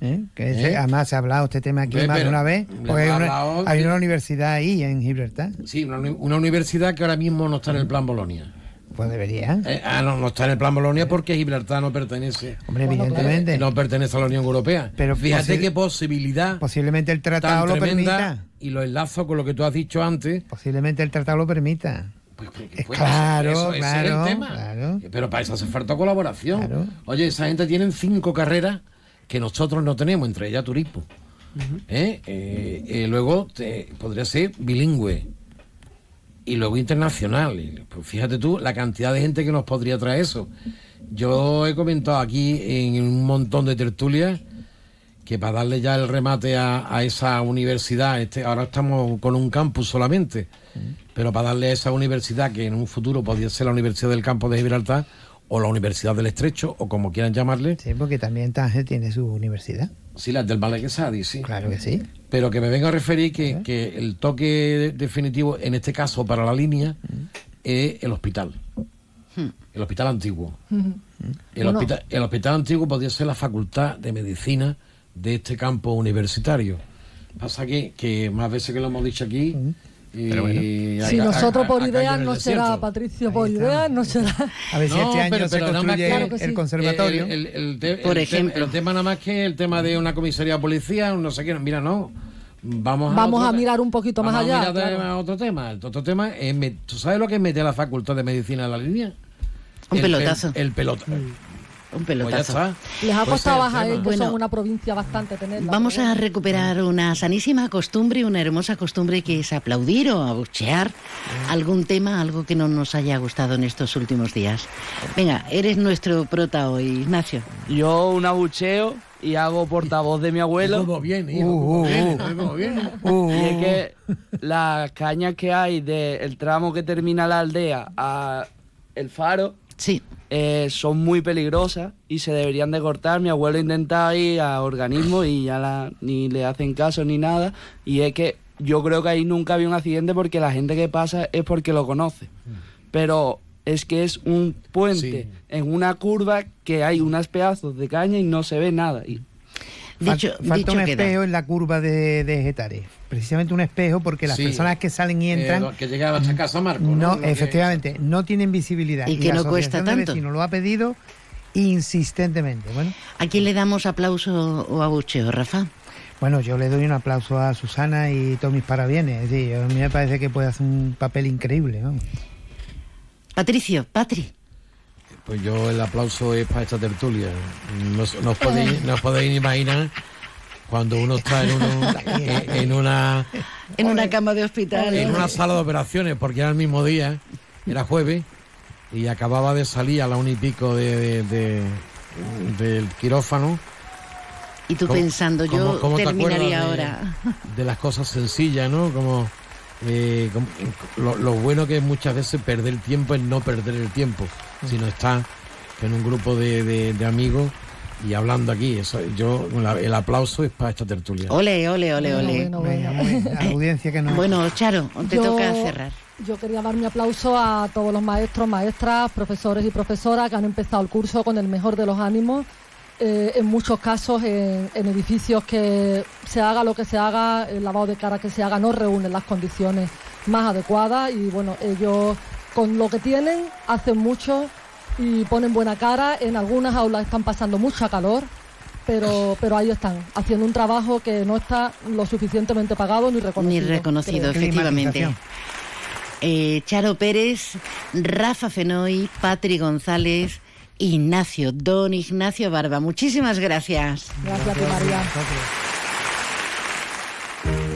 ¿eh? Que ese- ¿Eh? además se ha hablado este tema aquí Ve, más de una vez, porque hay una, hablado hay de- una universidad ahí en Gibraltar. Sí, una universidad que ahora mismo no está en el plan Bolonia. Pues debería. Eh, ah, no, no está en el plan Bolonia porque Gibraltar no pertenece. Hombre, evidentemente. Eh, No pertenece a la Unión Europea. Pero fíjate posi- qué posibilidad Posiblemente el tratado lo permita. y lo enlazo con lo que tú has dicho antes. Posiblemente el tratado lo permita. Pues, Eh, pues, claro, eso- ese es el claro, tema. claro. Pero para eso hace falta colaboración. Claro. Oye, esa gente tiene cinco carreras que nosotros no tenemos, entre ellas turismo. ¿Eh? Eh, eh, luego te- podría ser bilingüe y luego internacional. Pues fíjate tú la cantidad de gente que nos podría traer eso. Yo he comentado aquí en un montón de tertulias que para darle ya el remate a, a esa universidad, este, ahora estamos con un campus solamente, pero para darle a esa universidad que en un futuro podría ser la Universidad del Campo de Gibraltar o la Universidad del Estrecho o como quieran llamarle. Sí, porque también Tánger tiene su universidad. Sí, la del Malaguesadi, sí. Claro que sí. Pero que me venga a referir que, que el toque de- definitivo, en este caso para la línea, es el hospital. El hospital antiguo. El, Bueno. hospital, el hospital antiguo podría ser la facultad de medicina de este campo universitario. Pasa que, que más veces que lo hemos dicho aquí. Y Si nosotros por ideas no será. Patricio, por ideas no será. A ver si No, este año pero- se pero nada más construye que- el, Claro que el sí. conservatorio. El, el- el te- Por el te- ejemplo. el tema nada más que el tema de una comisaría de policía, no sé qué, mira, no. Vamos a, Vamos otro a mirar un poquito más vamos allá, A mirar de- claro. a otro tema. El otro tema es, ¿tú sabes lo que mete la facultad de medicina en la línea? Un El- pelotazo. El, el pelota. Un Pues pelotazo. Les ha costado bajar, tema. que Bueno, son una provincia bastante tenerla. Vamos a recuperar una sanísima costumbre, una hermosa costumbre que es aplaudir o abuchear algún tema, algo que no nos haya gustado en estos últimos días. Venga, eres nuestro prota hoy, Ignacio. Yo un abucheo y hago portavoz de mi abuelo. Cómo viene, hijo, Uh, uh, uh. viene. Y es que las cañas que hay del tramo que termina la aldea a el faro Sí. Eh, son muy peligrosas y se deberían de cortar. Mi abuelo intenta ir a organismos y ya la- ni le hacen caso ni nada. Y es que yo creo que ahí nunca había un accidente porque la gente que pasa es porque lo conoce. Pero es que es un puente en una curva que hay unos pedazos de caña y no se ve nada. Y Dicho, falta dicho un queda. espejo en la curva de, de Getares. Precisamente un espejo porque las Sí. personas que salen y entran Eh, que llegaba hasta casa Marco. no, ¿no? Que- efectivamente, no tienen visibilidad. Y que la no cuesta tanto. Vecinos lo ha pedido insistentemente. Bueno, ¿A quién le damos aplauso o abucheo, Rafa? bueno, yo le doy un aplauso a Susana y todos mis parabienes. Es decir, a mí me parece que puede hacer un papel increíble. Patricio, Patri. Pues yo el aplauso es para esta tertulia. No, os- no os podéis, no os podéis imaginar cuando uno está en, uno- en- en una En una cama de hospital. en una sala de operaciones, porque era el mismo día, era jueves, y acababa de salir a la una y pico de, de- de- del quirófano. Y tú ¿Cómo- pensando, yo cómo- cómo te terminaría ahora. de las cosas sencillas, ¿no? Como, eh, como- lo, lo bueno que es muchas veces perder el tiempo es no perder el tiempo, sino estar en un grupo de, de- de amigos y hablando aquí. Eso, yo la- el aplauso es para esta tertulia. Ole, ole, ole, ole. Bueno, la audiencia que no. Bueno, Charo, te Yo- toca cerrar. Yo quería dar mi aplauso a todos los maestros, maestras, profesores y profesoras que han empezado el curso con el mejor de los ánimos. Eh, en muchos casos, en, en edificios que se haga lo que se haga, el lavado de cara que se haga no reúnen las condiciones más adecuadas y bueno, ellos con lo que tienen hacen mucho y ponen buena cara. En algunas aulas están pasando mucha calor, pero, pero ahí están, haciendo un trabajo que no está lo suficientemente pagado ni Ni reconocido. reconocido, creo. efectivamente. Eh, Charo Pérez, Rafa Fenoy, Patri González, Ignacio, don Ignacio Barba. Muchísimas gracias. Gracias a ti, María.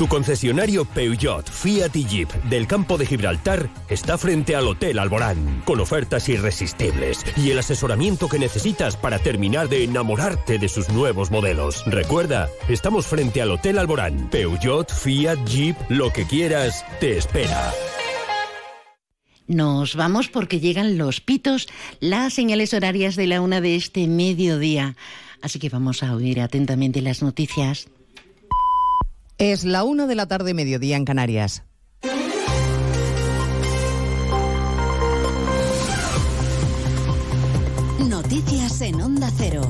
Tu concesionario Peugeot, Fiat y Jeep del campo de Gibraltar está frente al Hotel Alborán, con ofertas irresistibles y el asesoramiento que necesitas para terminar de enamorarte de sus nuevos modelos. Recuerda, estamos frente al Hotel Alborán. Peugeot, Fiat, Jeep, lo que quieras, te espera. Nos vamos porque llegan los pitos, las señales horarias de la una de este mediodía. Así que vamos a oír atentamente las noticias. Es la una de la tarde, mediodía en Canarias. Noticias en Onda Cero.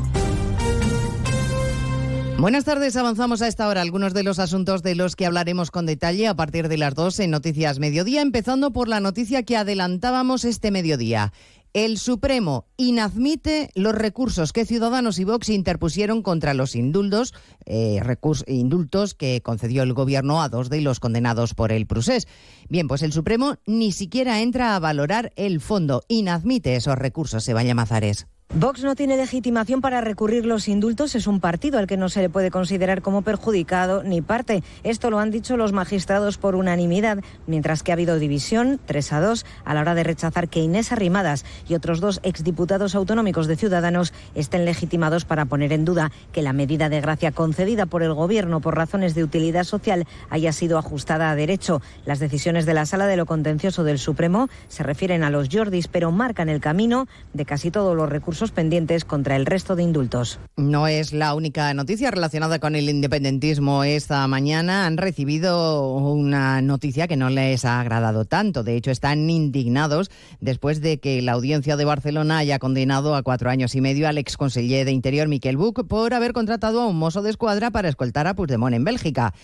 Buenas tardes, avanzamos a esta hora algunos de los asuntos de los que hablaremos con detalle a partir de las dos en Noticias Mediodía, empezando por la noticia que adelantábamos este mediodía. El Supremo inadmite los recursos que Ciudadanos y Vox interpusieron contra los indultos, eh, indultos que concedió el Gobierno a dos de los condenados por el Prusés. Bien, pues el Supremo ni siquiera entra a valorar el fondo, inadmite esos recursos, Sebaya Mazares. Vox no tiene legitimación para recurrir los indultos. Es un partido al que no se le puede considerar como perjudicado ni parte. Esto lo han dicho los magistrados por unanimidad, mientras que ha habido división, 3 a 2, a la hora de rechazar que Inés Arrimadas y otros dos exdiputados autonómicos de Ciudadanos estén legitimados para poner en duda que la medida de gracia concedida por el Gobierno por razones de utilidad social haya sido ajustada a derecho. Las decisiones de la Sala de lo Contencioso del Supremo se refieren a los Jordis, pero marcan el camino de casi todos los recursos pendientes contra el resto de indultos. No es la única noticia relacionada con el independentismo. Esta mañana han recibido una noticia que no les ha agradado tanto. De hecho, están indignados después de que la audiencia de Barcelona haya condenado a cuatro años y medio al exconseller de Interior, Miquel Buch, por haber contratado a un mozo de escuadra para escoltar a Puigdemont en Bélgica.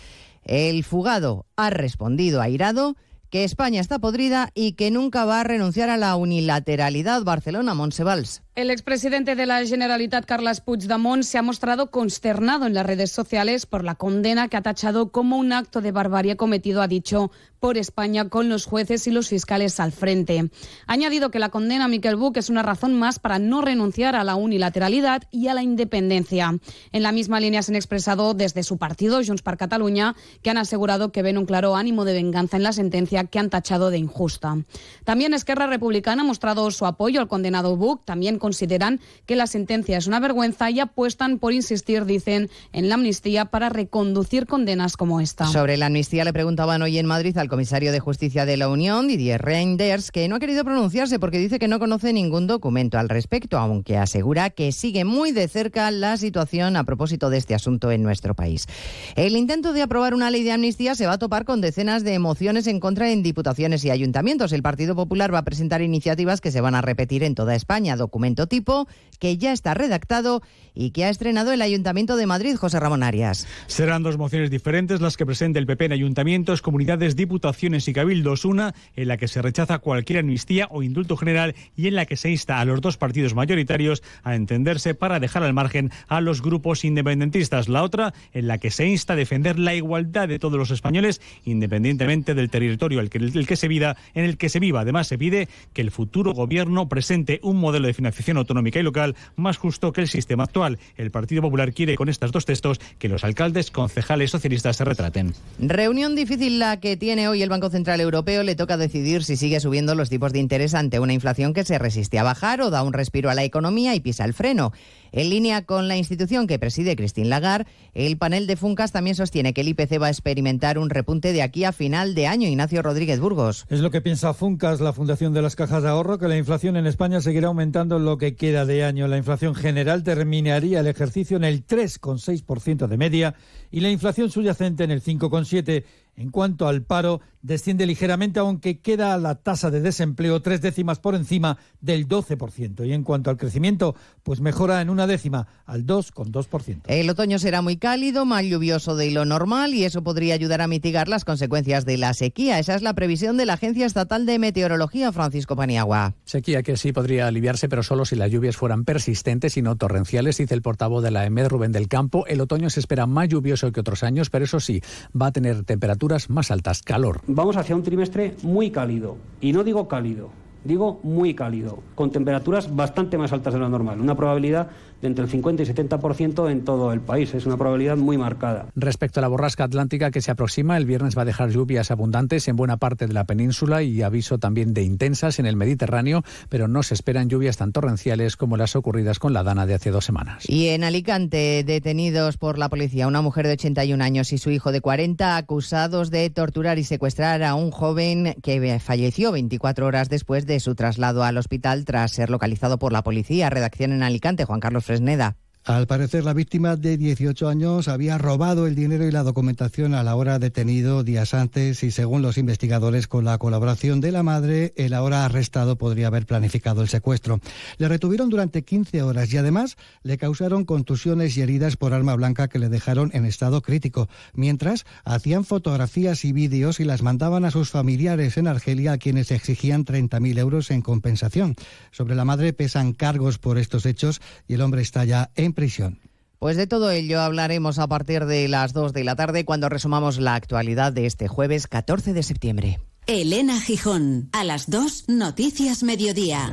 El fugado ha respondido airado que España está podrida y que nunca va a renunciar a la unilateralidad. Barcelona, Monsevals. El expresidente de la Generalitat, Carles Puigdemont, se ha mostrado consternado en las redes sociales por la condena que ha tachado como un acto de barbarie cometido, ha dicho, por España con los jueces y los fiscales al frente. Ha añadido que la condena a Miquel Buch es una razón más para no renunciar a la unilateralidad y a la independencia. En la misma línea se han expresado desde su partido, Junts per Catalunya, que han asegurado que ven un claro ánimo de venganza en la sentencia que han tachado de injusta. También Esquerra Republicana ha mostrado su apoyo al condenado Buch, también consideran que la sentencia es una vergüenza y apuestan por insistir, dicen, en la amnistía para reconducir condenas como esta. Sobre la amnistía le preguntaban hoy en Madrid al comisario de Justicia de la Unión, Didier Reinders, que no ha querido pronunciarse porque dice que no conoce ningún documento al respecto, aunque asegura que sigue muy de cerca la situación a propósito de este asunto en nuestro país. El intento de aprobar una ley de amnistía se va a topar con decenas de emociones en contra en diputaciones y ayuntamientos. El Partido Popular va a presentar iniciativas que se van a repetir en toda España, documentos tipo que ya está redactado y que ha estrenado el Ayuntamiento de Madrid, José Ramón Arias. Serán dos mociones diferentes las que presente el PP en ayuntamientos, comunidades, diputaciones y cabildos. Una en la que se rechaza cualquier amnistía o indulto general y en la que se insta a los dos partidos mayoritarios a entenderse para dejar al margen a los grupos independentistas. La otra en la que se insta a defender la igualdad de todos los españoles independientemente del territorio el que, el que se viva, en el que se viva. Además se pide que el futuro gobierno presente un modelo de financiación autonómica y local más justo que el sistema actual. El Partido Popular quiere con estos dos textos que los alcaldes, concejales socialistas se retraten. Reunión difícil la que tiene hoy el Banco Central Europeo. Le toca decidir si sigue subiendo los tipos de interés ante una inflación que se resiste a bajar o da un respiro a la economía y pisa el freno. En línea con la institución que preside Christine Lagarde, el panel de Funcas también sostiene que el IPC va a experimentar un repunte de aquí a final de año. Ignacio Rodríguez Burgos. Es lo que piensa Funcas, la Fundación de las Cajas de Ahorro, que la inflación en España seguirá aumentando en lo que queda de año. La inflación general terminaría el ejercicio en el 3,6% de media y la inflación subyacente en el 5,7%. En cuanto al paro, desciende ligeramente, aunque queda la tasa de desempleo tres décimas por encima del 12%. Y en cuanto al crecimiento, pues mejora en una décima, al 2,2%. El otoño será muy cálido, más lluvioso de lo normal, y eso podría ayudar a mitigar las consecuencias de la sequía. Esa es la previsión de la Agencia Estatal de Meteorología, Francisco Paniagua. Sequía que sí podría aliviarse, pero solo si las lluvias fueran persistentes y no torrenciales, dice el portavoz de la EMED, Rubén del Campo. El otoño se espera más lluvioso que otros años, pero eso sí, va a tener temperatura más altas, calor. Vamos hacia un trimestre muy cálido. Y no digo cálido, digo muy cálido, con temperaturas bastante más altas de lo normal. Una probabilidad de entre el 50 y 70% en todo el país. Es una probabilidad muy marcada. Respecto a la borrasca atlántica que se aproxima, el viernes va a dejar lluvias abundantes en buena parte de la península y aviso también de intensas en el Mediterráneo, pero no se esperan lluvias tan torrenciales como las ocurridas con la Dana de hace dos semanas. Y en Alicante, detenidos por la policía, una mujer de 81 años y su hijo de 40 acusados de torturar y secuestrar a un joven que falleció 24 horas después de su traslado al hospital tras ser localizado por la policía. Redacción en Alicante, Juan Carlos Fresneda. Al parecer, la víctima de 18 años había robado el dinero y la documentación a la hora detenido días antes y, según los investigadores, con la colaboración de la madre, el ahora arrestado podría haber planificado el secuestro. Le retuvieron durante 15 horas y, además, le causaron contusiones y heridas por arma blanca que le dejaron en estado crítico, mientras hacían fotografías y vídeos y las mandaban a sus familiares en Argelia, a quienes exigían 30.000 euros en compensación. Sobre la madre pesan cargos por estos hechos y el hombre está ya en prisión. Pues de todo ello hablaremos a partir de las 2 de la tarde cuando resumamos la actualidad de este jueves 14 de septiembre. Elena Gijón, a las 2, Noticias Mediodía.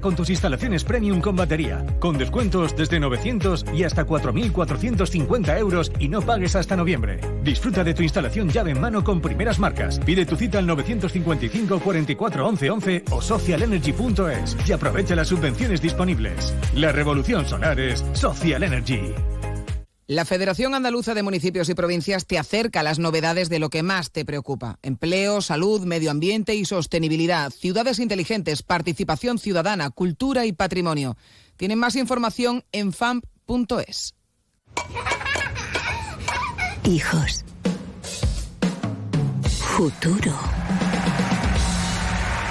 Con tus instalaciones premium con batería, con descuentos desde 900 y hasta 4.450 euros y no pagues hasta noviembre. Disfruta de tu instalación llave en mano con primeras marcas. Pide tu cita al 955 44 11 11 o socialenergy.es y aprovecha las subvenciones disponibles. La revolución solar es Social Energy. La Federación Andaluza de Municipios y Provincias te acerca a las novedades de lo que más te preocupa. Empleo, salud, medio ambiente y sostenibilidad, ciudades inteligentes, participación ciudadana, cultura y patrimonio. Tienen más información en famp.es. Hijos. Futuro.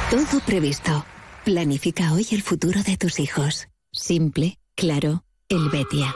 Todo previsto. Planifica hoy el futuro de tus hijos. Simple, claro, Helvetia.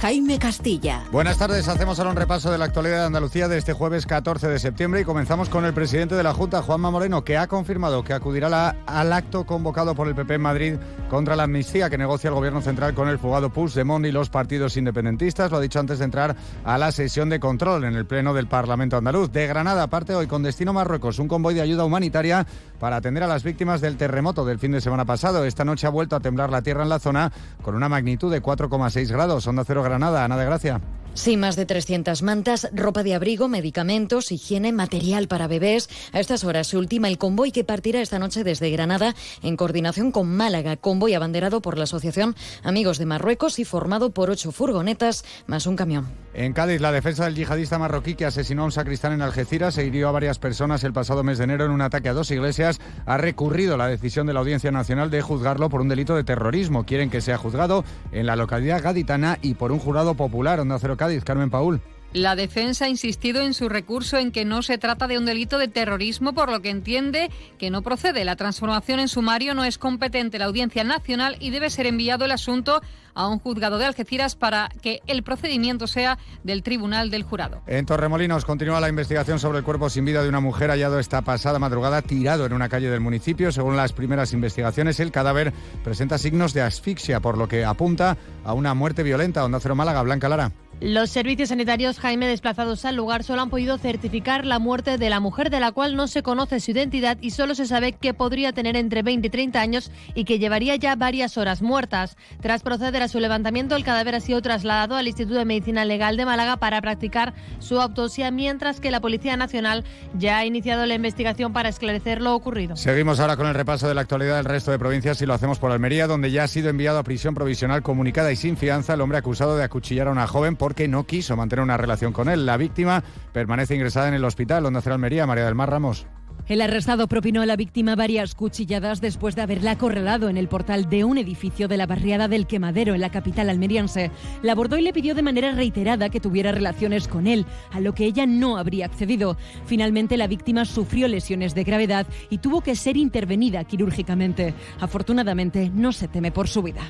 Jaime Castilla. Buenas tardes, hacemos ahora un repaso de la actualidad de Andalucía de este jueves 14 de septiembre y comenzamos con el presidente de la Junta, Juanma Moreno, que ha confirmado que acudirá al acto convocado por el PP en Madrid contra la amnistía que negocia el gobierno central con el fugado Puigdemont y los partidos independentistas. Lo ha dicho antes de entrar a la sesión de control en el Pleno del Parlamento andaluz. De Granada parte hoy con destino Marruecos un convoy de ayuda humanitaria para atender a las víctimas del terremoto del fin de semana pasado. Esta noche ha vuelto a temblar la tierra en la zona con una magnitud de 4,6 grados. Onda Cero Granada, Ana de Gracia. Sí, más de 300 mantas, ropa de abrigo, medicamentos, higiene, material para bebés. A estas horas se ultima el convoy que partirá esta noche desde Granada en coordinación con Málaga, convoy abanderado por la Asociación Amigos de Marruecos y formado por ocho furgonetas más un camión. En Cádiz, la defensa del yihadista marroquí que asesinó a un sacristán en Algeciras e hirió a varias personas el pasado mes de enero en un ataque a dos iglesias ha recurrido la decisión de la Audiencia Nacional de juzgarlo por un delito de terrorismo. Quieren que sea juzgado en la localidad gaditana y por un jurado popular. Onda Cero Carmen Paul. La defensa ha insistido en su recurso en que no se trata de un delito de terrorismo, por lo que entiende que no procede. La transformación en sumario no es competente la Audiencia Nacional y debe ser enviado el asunto a un juzgado de Algeciras para que el procedimiento sea del Tribunal del Jurado. En Torremolinos continúa la investigación sobre el cuerpo sin vida de una mujer hallado esta pasada madrugada tirado en una calle del municipio. Según las primeras investigaciones, el cadáver presenta signos de asfixia, por lo que apunta a una muerte violenta. Onda Cero Málaga, Blanca Lara. Los servicios sanitarios Jaime desplazados al lugar solo han podido certificar la muerte de la mujer de la cual no se conoce su identidad y solo se sabe que podría tener entre 20 y 30 años y que llevaría ya varias horas muertas. Tras proceder a su levantamiento, el cadáver ha sido trasladado al Instituto de Medicina Legal de Málaga para practicar su autopsia, mientras que la Policía Nacional ya ha iniciado la investigación para esclarecer lo ocurrido. Seguimos ahora con el repaso de la actualidad del resto de provincias y lo hacemos por Almería, donde ya ha sido enviado a prisión provisional comunicada y sin fianza el hombre acusado de acuchillar a una joven por porque no quiso mantener una relación con él. La víctima permanece ingresada en el hospital donde hace Almería, María del Mar Ramos. El arrestado propinó a la víctima varias cuchilladas después de haberla acorralado en el portal de un edificio de la barriada del Quemadero en la capital almeriense. La abordó y le pidió de manera reiterada que tuviera relaciones con él, a lo que ella no habría accedido. Finalmente la víctima sufrió lesiones de gravedad y tuvo que ser intervenida quirúrgicamente. Afortunadamente no se teme por su vida.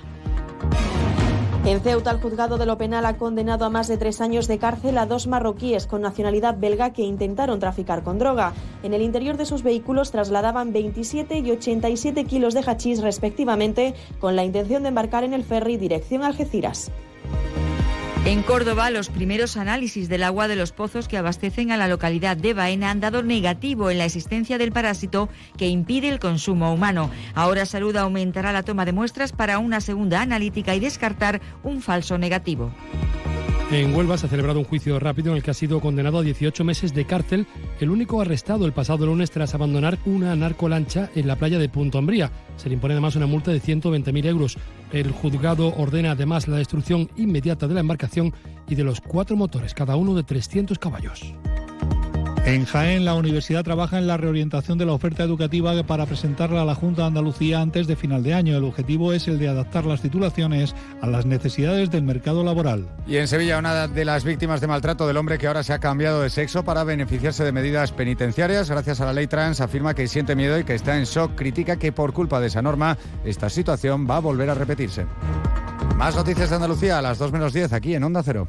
En Ceuta, el juzgado de lo penal ha condenado a más de tres años de cárcel a dos marroquíes con nacionalidad belga que intentaron traficar con droga. En el interior de sus vehículos trasladaban 27 y 87 kilos de hachís respectivamente, con la intención de embarcar en el ferry dirección Algeciras. En Córdoba, los primeros análisis del agua de los pozos que abastecen a la localidad de Baena han dado negativo en la existencia del parásito que impide el consumo humano. Ahora Salud aumentará la toma de muestras para una segunda analítica y descartar un falso negativo. En Huelva se ha celebrado un juicio rápido en el que ha sido condenado a 18 meses de cárcel el único arrestado el pasado lunes tras abandonar una narcolancha en la playa de Punto Ambría. Se le impone además una multa de 120.000 euros. El juzgado ordena además la destrucción inmediata de la embarcación y de los cuatro motores, cada uno de 300 caballos. En Jaén, la universidad trabaja en la reorientación de la oferta educativa para presentarla a la Junta de Andalucía antes de final de año. El objetivo es el de adaptar las titulaciones a las necesidades del mercado laboral. Y en Sevilla, una de las víctimas de maltrato del hombre que ahora se ha cambiado de sexo para beneficiarse de medidas penitenciarias gracias a la ley trans, afirma que siente miedo y que está en shock. Critica que por culpa de esa norma, esta situación va a volver a repetirse. Más noticias de Andalucía a las 2 menos 10 aquí en Onda Cero.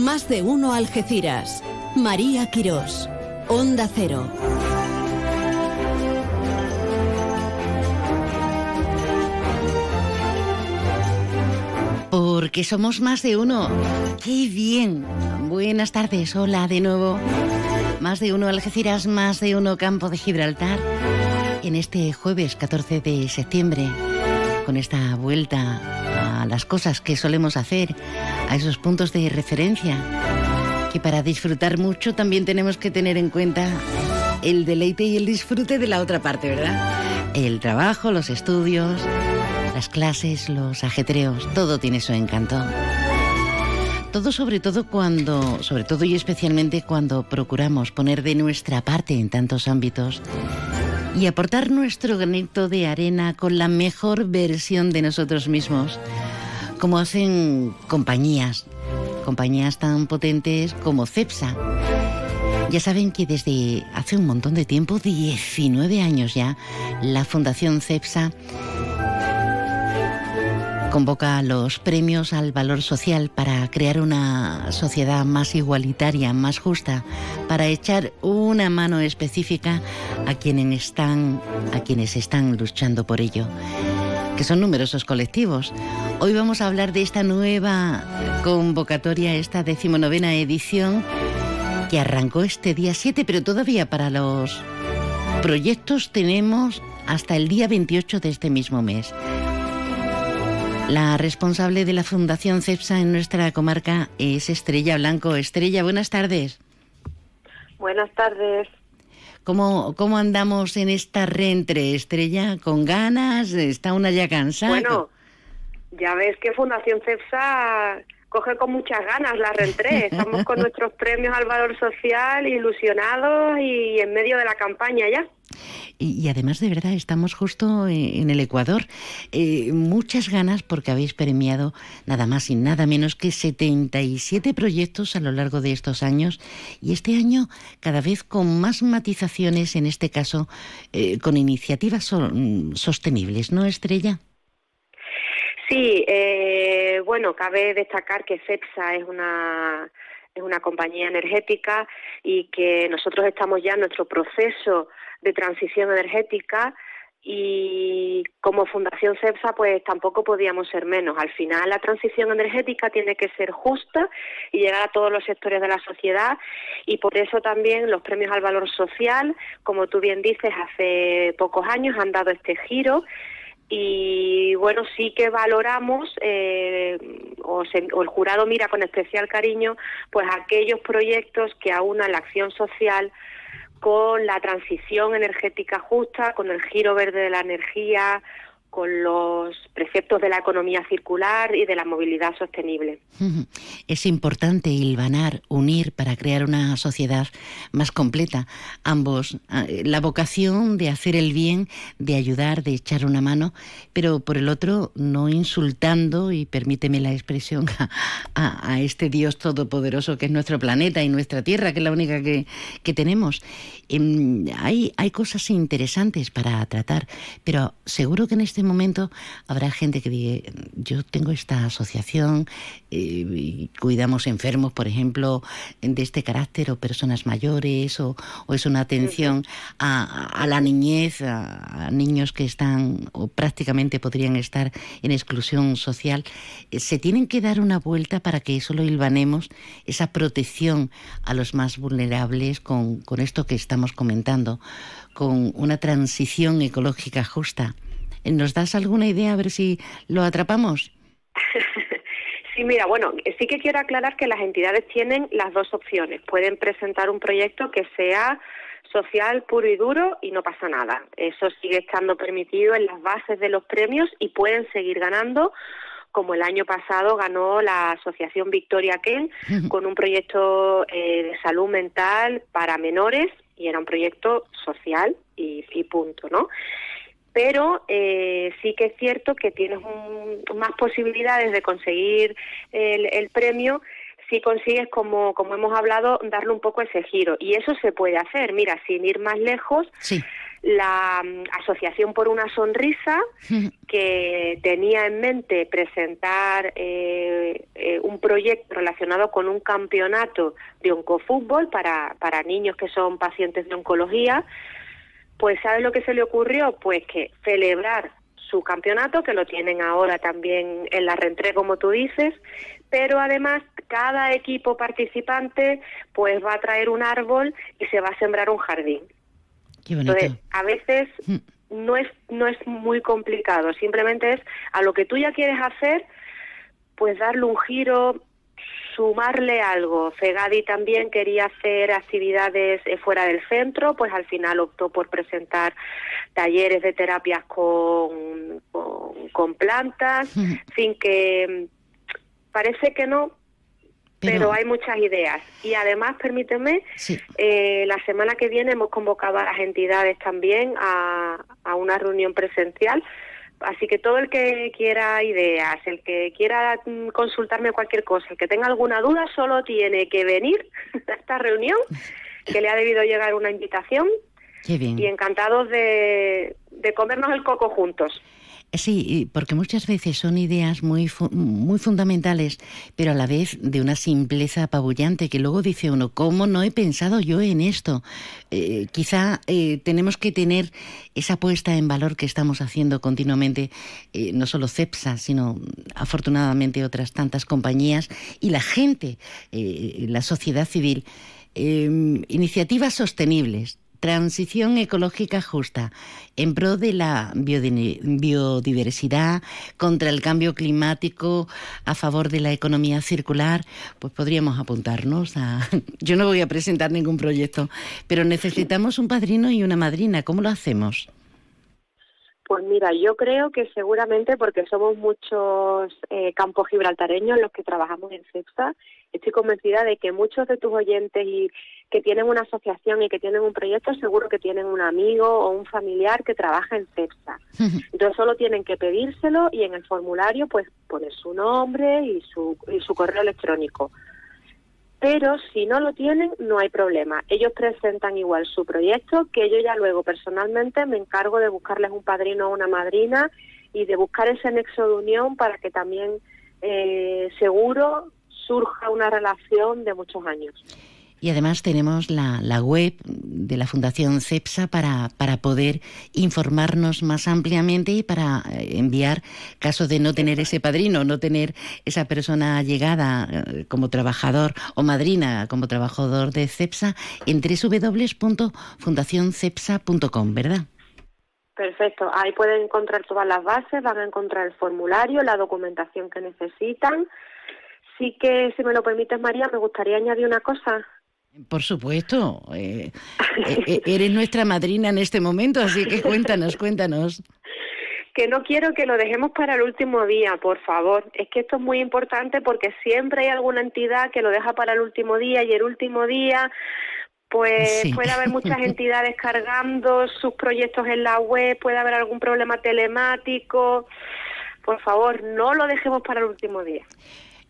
Más de uno Algeciras. María Quirós. Onda Cero. Porque somos más de uno. ¡Qué bien! Buenas tardes, hola de nuevo. Más de uno Algeciras, más de uno Campo de Gibraltar. En este jueves 14 de septiembre, con esta vuelta a las cosas que solemos hacer, a esos puntos de referencia, que para disfrutar mucho también tenemos que tener en cuenta el deleite y el disfrute de la otra parte, ¿verdad? El trabajo, los estudios, las clases, los ajetreos, todo tiene su encanto. Todo sobre todo cuando, sobre todo y especialmente cuando procuramos poner de nuestra parte en tantos ámbitos y aportar nuestro granito de arena con la mejor versión de nosotros mismos, como hacen compañías, compañías tan potentes como CEPSA. Ya saben que desde hace un montón de tiempo, 19 años ya, la Fundación CEPSA convoca los premios al valor social para crear una sociedad más igualitaria, más justa, para echar una mano específica a quienes están, a quienes están luchando por ello, que son numerosos colectivos. Hoy vamos a hablar de esta nueva convocatoria, esta decimonovena edición que arrancó este día 7, pero todavía para los proyectos tenemos hasta el día 28 de este mismo mes. La responsable de la Fundación CEPSA en nuestra comarca es Estrella Blanco. Estrella, buenas tardes. Buenas tardes. ¿Cómo, ¿Cómo andamos en esta reentre, Estrella? ¿Con ganas? ¿Está una ya cansada? Bueno, ya ves que Fundación CEPSA coge con muchas ganas la reentré. Estamos con nuestros premios al valor social, ilusionados y en medio de la campaña ya. Y, además, de verdad, estamos justo en, el Ecuador. Eh, muchas ganas porque habéis premiado nada más y nada menos que 77 proyectos a lo largo de estos años y este año cada vez con más matizaciones, en este caso eh, con iniciativas sostenibles, ¿no, Estrella? Sí, eh, bueno, cabe destacar que CEPSA es una es una compañía energética y que nosotros estamos ya en nuestro proceso de transición energética y como Fundación CEPSA pues tampoco podíamos ser menos. Al final la transición energética tiene que ser justa y llegar a todos los sectores de la sociedad y por eso también los premios al valor social, como tú bien dices, hace pocos años han dado este giro y bueno, sí que valoramos eh, o, el jurado mira con especial cariño pues aquellos proyectos que aunan la acción social con la transición energética justa, con el giro verde de la energía, con los preceptos de la economía circular y de la movilidad sostenible. Es importante hilvanar, unir para crear una sociedad más completa. Ambos, ah, la vocación de hacer el bien, de ayudar, de echar una mano, pero por el otro no insultando, y permíteme la expresión, a, este Dios todopoderoso que es nuestro planeta y nuestra Tierra, que es la única que, que tenemos. Em, hay, hay cosas interesantes para tratar, pero seguro que en este momento habrá gente que diga, yo tengo esta asociación, eh, y cuidamos enfermos, por ejemplo, de este carácter, o personas mayores, o, es una atención a, la niñez, a, niños que están o prácticamente podrían estar en exclusión social. Eh, se tienen que dar una vuelta para que eso lo hilvanemos, esa protección a los más vulnerables con, con esto que estamos comentando, con una transición ecológica justa. ¿Nos das alguna idea a ver si lo atrapamos? Sí, mira, bueno, sí que quiero aclarar que las entidades tienen las dos opciones. Pueden presentar un proyecto que sea social puro y duro y no pasa nada. Eso sigue estando permitido en las bases de los premios y pueden seguir ganando como el año pasado ganó la Asociación Victoria Ken con un proyecto eh, de salud mental para menores y era un proyecto social y, y punto, ¿no? Pero eh, sí que es cierto que tienes más posibilidades de conseguir el, premio si consigues, como, como hemos hablado, darle un poco ese giro. Y eso se puede hacer. Mira, sin ir más lejos, la mm, Asociación por una Sonrisa, que tenía en mente presentar eh, eh, un proyecto relacionado con un campeonato de oncofútbol para, para niños que son pacientes de oncología, pues ¿sabes lo que se le ocurrió? Pues que celebrar su campeonato, que lo tienen ahora también en la reentré, como tú dices, pero además cada equipo participante pues va a traer un árbol y se va a sembrar un jardín. Entonces, a veces mm. no es no es muy complicado, simplemente es a lo que tú ya quieres hacer, pues darle un giro, sumarle algo. Fegadi también quería hacer actividades eh, fuera del centro, pues al final optó por presentar talleres de terapias con, con, plantas, sin que parece que no, pero, hay muchas ideas. Y además, permíteme, eh, la semana que viene hemos convocado a las entidades también a, a una reunión presencial Así que todo el que quiera ideas, el que quiera mm, consultarme cualquier cosa, el que tenga alguna duda, solo tiene que venir a esta reunión, que le ha debido llegar una invitación. Y encantados de, de comernos el coco juntos. Sí, porque muchas veces son ideas muy, muy fundamentales, pero a la vez de una simpleza apabullante que luego dice uno, ¿cómo no he pensado yo en esto? Eh, quizá eh, tenemos que tener esa puesta en valor que estamos haciendo continuamente, eh, no solo CEPSA, sino afortunadamente otras tantas compañías y la gente, la sociedad civil. iniciativas sostenibles, transición ecológica justa en pro de la biodiversidad, contra el cambio climático, a favor de la economía circular, pues podríamos apuntarnos a... Yo no voy a presentar ningún proyecto, pero necesitamos un padrino y una madrina. ¿Cómo lo hacemos? Pues mira, yo creo que seguramente porque somos muchos eh, campos gibraltareños los que trabajamos en CEPSA, estoy convencida de que muchos de tus oyentes y que tienen una asociación y que tienen un proyecto, seguro que tienen un amigo o un familiar que trabaja en CEPSA. Entonces solo tienen que pedírselo y en el formulario pues poner su nombre y su, y su correo electrónico pero si no lo tienen no hay problema. Ellos presentan igual su proyecto, que yo ya luego personalmente me encargo de buscarles un padrino o una madrina y de buscar ese nexo de unión para que también eh, seguro surja una relación de muchos años. Y además tenemos la, la web de la Fundación CEPSA para, para, poder informarnos más ampliamente y para eh, enviar, caso de no tener ese padrino, no tener esa persona llegada eh, como trabajador o madrina como trabajador de CEPSA, en www.fundacioncepsa.com, ¿verdad? Perfecto, ahí pueden encontrar todas las bases, van a encontrar el formulario, la documentación que necesitan. Sí que, si me lo permites, María, me gustaría añadir una cosa. Por supuesto. Eh, eh, eres nuestra madrina en este momento, así que cuéntanos, cuéntanos. Que no quiero que lo dejemos para el último día, por favor. Es que esto es muy importante porque siempre hay alguna entidad que lo deja para el último día y el último día pues puede haber muchas entidades cargando sus proyectos en la web, puede haber algún problema telemático. Por favor, no lo dejemos para el último día.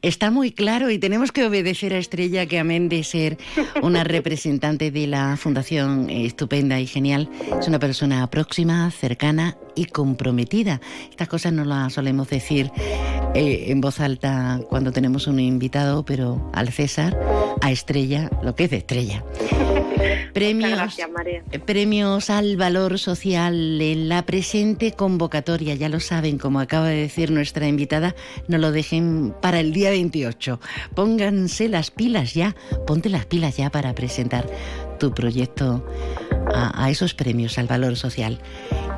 Está muy claro y tenemos que obedecer a Estrella, que amén de ser una representante de la Fundación estupenda y genial, es una persona próxima, cercana y comprometida. Estas cosas no las solemos decir eh, en voz alta cuando tenemos un invitado, pero al César, a Estrella, lo que es de Estrella. Premios, premios al valor social en la presente convocatoria, ya lo saben, como acaba de decir nuestra invitada, no lo dejen para el día 28. Pónganse las pilas ya, ponte las pilas ya para presentar tu proyecto a, a esos premios al valor social.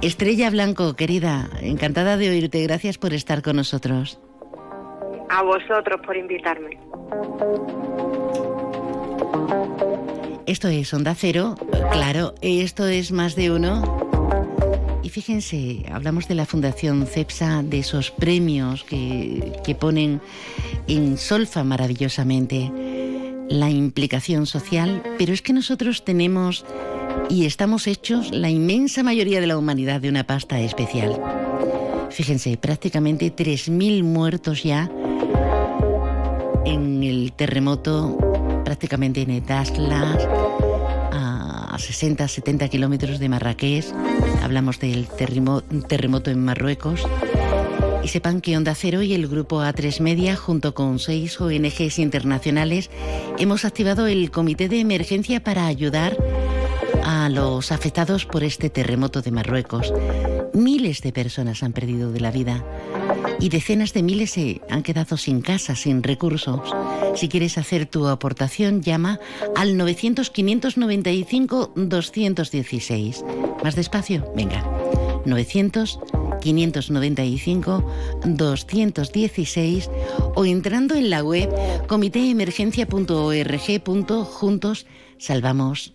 Estrella Blanco, querida, encantada de oírte, gracias por estar con nosotros. A vosotros por invitarme. Esto es Onda Cero, claro, esto es más de uno. Y fíjense, hablamos de la Fundación CEPSA, de esos premios que, que ponen en solfa maravillosamente la implicación social, pero es que nosotros tenemos y estamos hechos, la inmensa mayoría de la humanidad, de una pasta especial. Fíjense, prácticamente 3.000 muertos ya en el terremoto prácticamente en Etaslas, a 60, 70 kilómetros de Marrakech. Hablamos del terremoto en Marruecos. Y sepan que Onda Cero y el grupo A3 Media, junto con seis ONGs internacionales, hemos activado el comité de emergencia para ayudar los afectados por este terremoto de Marruecos. Miles de personas han perdido de la vida y decenas de miles se han quedado sin casa, sin recursos. Si quieres hacer tu aportación, llama al 900-595-216. Más despacio, venga. 900-595-216 o entrando en la web comitéemergencia.org. Juntos salvamos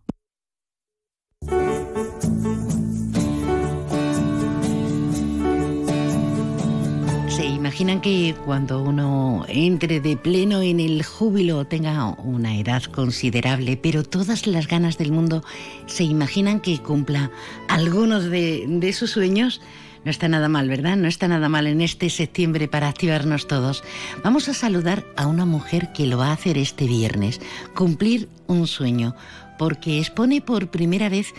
Imaginan que cuando uno entre de pleno en el júbilo tenga una edad considerable, pero todas las ganas del mundo, se imaginan que cumpla algunos de, sus sueños? No está nada mal, ¿verdad? No está nada mal en este septiembre para activarnos todos. Vamos a saludar a una mujer que lo va a hacer este viernes, cumplir un sueño, porque expone por primera vez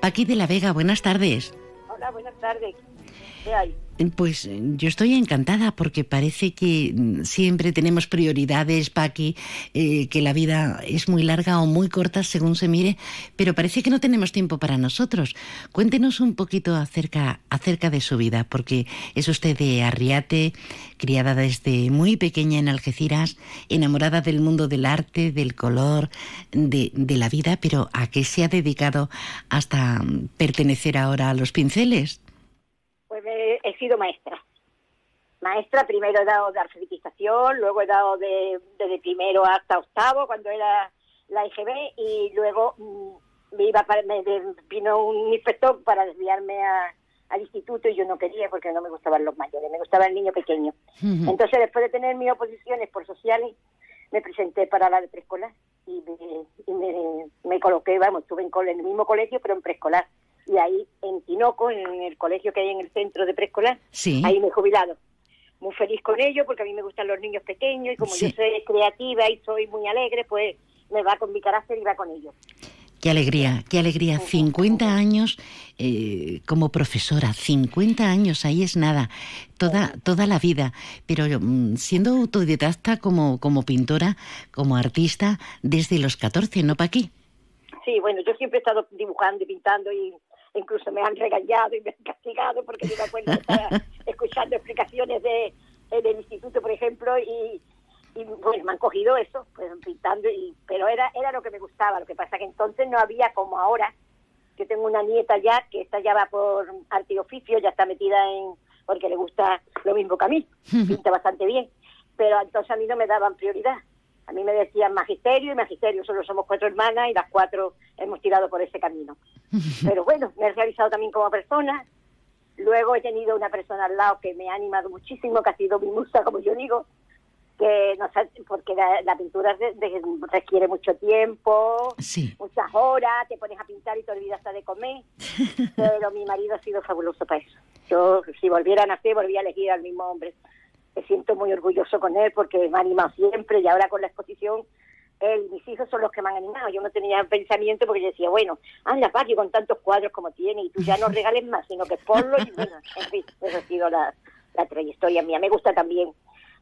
Paqui de la Vega. Buenas tardes. Hola, buenas tardes. ¿Qué hay? Pues eh, yo estoy encantada porque parece que mm, siempre tenemos prioridades, Paqui, eh, que la vida es muy larga o muy corta según se mire, pero parece que no tenemos tiempo para nosotros. Cuéntenos un poquito acerca, acerca de su vida, porque es usted de Arriate, criada desde muy pequeña en Algeciras, enamorada del mundo del arte, del color, de, la vida, pero ¿a qué se ha dedicado hasta mm, pertenecer ahora a los pinceles? He sido maestra. Maestra, primero he dado de alfabetización, luego he dado de, desde primero hasta octavo, cuando era la IGB, y luego mm, me iba para, me vino un inspector para desviarme a- al instituto y yo no quería porque no me gustaban los mayores, me gustaba el niño pequeño. Entonces, después de tener mis oposiciones por sociales, me presenté para la de preescolar y me, y me, me coloqué, vamos, estuve en, cole- en el mismo colegio, pero en preescolar. Y ahí, en Tinoco, en el colegio que hay en el centro de preescolar, Sí. ahí me he jubilado. Muy feliz con ello, porque a mí me gustan los niños pequeños y como Sí. yo soy creativa y soy muy alegre, pues me va con mi carácter y va con ellos. Qué alegría, qué alegría. 50 años eh, como profesora, 50 años, ahí es nada, toda, toda la vida. Pero mm, siendo autodidacta como, como pintora, como artista, desde los 14, ¿no, Paqui? Sí, bueno, yo siempre he estado dibujando y pintando y incluso me han regañado y me han castigado porque yo me acuerdo estar escuchando explicaciones de, en el instituto, por ejemplo, y, y bueno, me han cogido eso, pues pintando, y, pero era, era lo que me gustaba. Lo que pasa que entonces no había como ahora, que tengo una nieta ya, que esta ya va por arte y oficio, ya está metida en, porque le gusta lo mismo que a mí, pinta bastante bien, pero entonces a mí no me daban prioridad. A mí me decían magisterio y magisterio, solo somos cuatro hermanas y las cuatro hemos tirado por ese camino. Pero bueno, me he realizado también como persona. Luego he tenido una persona al lado que me ha animado muchísimo, que ha sido mi musa, como yo digo, que no sé, porque la, la pintura de- de- requiere mucho tiempo, Sí. muchas horas, te pones a pintar y te olvidas hasta de comer. Pero mi marido ha sido fabuloso para eso. Yo, si volviera a nacer, volvía a elegir al mismo hombre. Me siento muy orgulloso con él porque me ha animado siempre y ahora con la exposición, él y mis hijos son los que me han animado. Yo no tenía pensamiento porque yo decía, bueno, anda, Paqui, con tantos cuadros como tiene y tú ya no regales más, sino que ponlo y bueno, en fin, esa ha sido la, la trayectoria mía. Me gusta también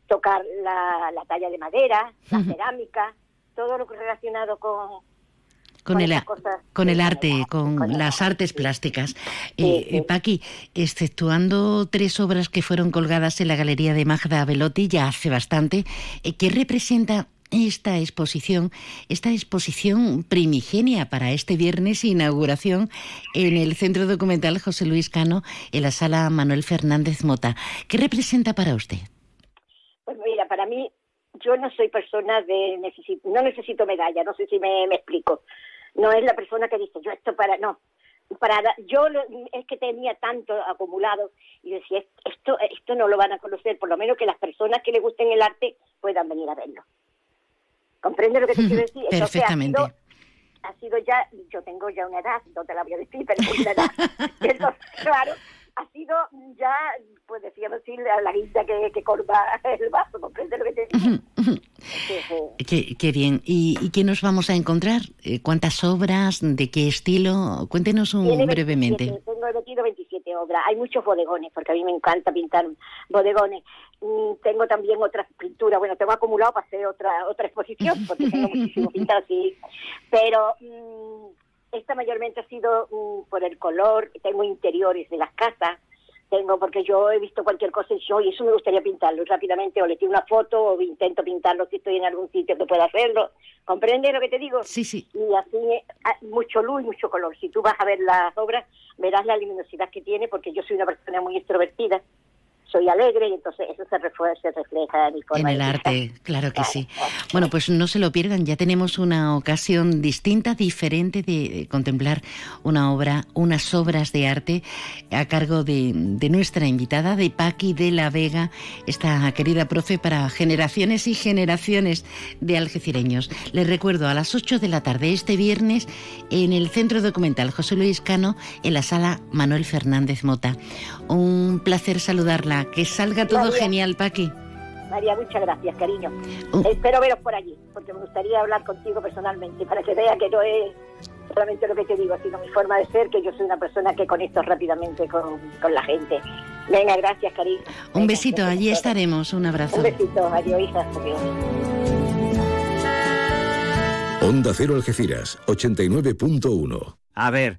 tocar la, la talla de madera, la cerámica, todo lo relacionado con, Con el, con el arte, con las artes plásticas. Eh, eh, Paqui, exceptuando tres obras que fueron colgadas en la Galería de Magda Velotti ya hace bastante, eh, ¿qué representa esta exposición, esta exposición primigenia para este viernes, inauguración en el Centro Documental José Luis Cano, en la sala Manuel Fernández Mota? ¿Qué representa para usted? Pues mira, para mí, yo no soy persona de necesito, no necesito medalla, no sé si me, me explico. No es la persona que dice, yo esto para, no. Para, yo lo- es que tenía tanto acumulado y decía, esto, esto no lo van a conocer, por lo menos que las personas que les gusten el arte puedan venir a verlo. ¿Comprende lo que te quiero decir? Entonces, ha Perfectamente. sido- ha sido ya, yo tengo ya una edad, no te la voy a decir, pero es una edad. Entonces, claro, ha sido ya, pues decíamos así, la, la guinda que, que corva el vaso, ¿comprende lo que te digo? Sí. Qué, qué bien. ¿Y, y qué nos vamos a encontrar? Eh, ¿Cuántas obras? ¿De qué estilo? Cuéntenos un, brevemente. 27, tengo metido 27 obras. Hay muchos bodegones, porque a mí me encanta pintar bodegones. Mm, tengo también otras pinturas. Bueno, tengo acumulado para hacer otra otra exposición, porque tengo muchísimo pintado así. Pero mm, esta mayormente ha sido mm, por el color, tengo interiores de las casas, tengo porque yo he visto cualquier cosa y yo, y eso me gustaría pintarlo rápidamente, o le tiro una foto, o intento pintarlo si estoy en algún sitio que pueda hacerlo. ¿Comprendes lo que te digo? Sí, sí. Y así, ah, mucho luz y mucho color. Si tú vas a ver las obras, verás la luminosidad que tiene, porque yo soy una persona muy extrovertida soy alegre y entonces eso se, refleja, se refleja en mi forma En el de arte, claro que sí. Bueno, pues no se lo pierdan, ya tenemos una ocasión distinta, diferente de contemplar una obra, unas obras de arte a cargo de, de nuestra invitada, de Paqui de la Vega, esta querida profe para generaciones y generaciones de algecireños. Les recuerdo a las 8 de la tarde este viernes en el Centro Documental José Luis Cano, en la sala Manuel Fernández Mota. Un placer saludarla, que salga todo María. genial, Paqui. María, muchas gracias, cariño. Uh. Espero veros por allí, porque me gustaría hablar contigo personalmente, para que vea que no es solamente lo que te digo, sino mi forma de ser, que yo soy una persona que conecto rápidamente con, con la gente. Venga, gracias, cariño. Un besito, allí estaremos, un abrazo. Un besito, adiós, hija. Adiós. Onda Cero Algeciras, 89.1. A ver,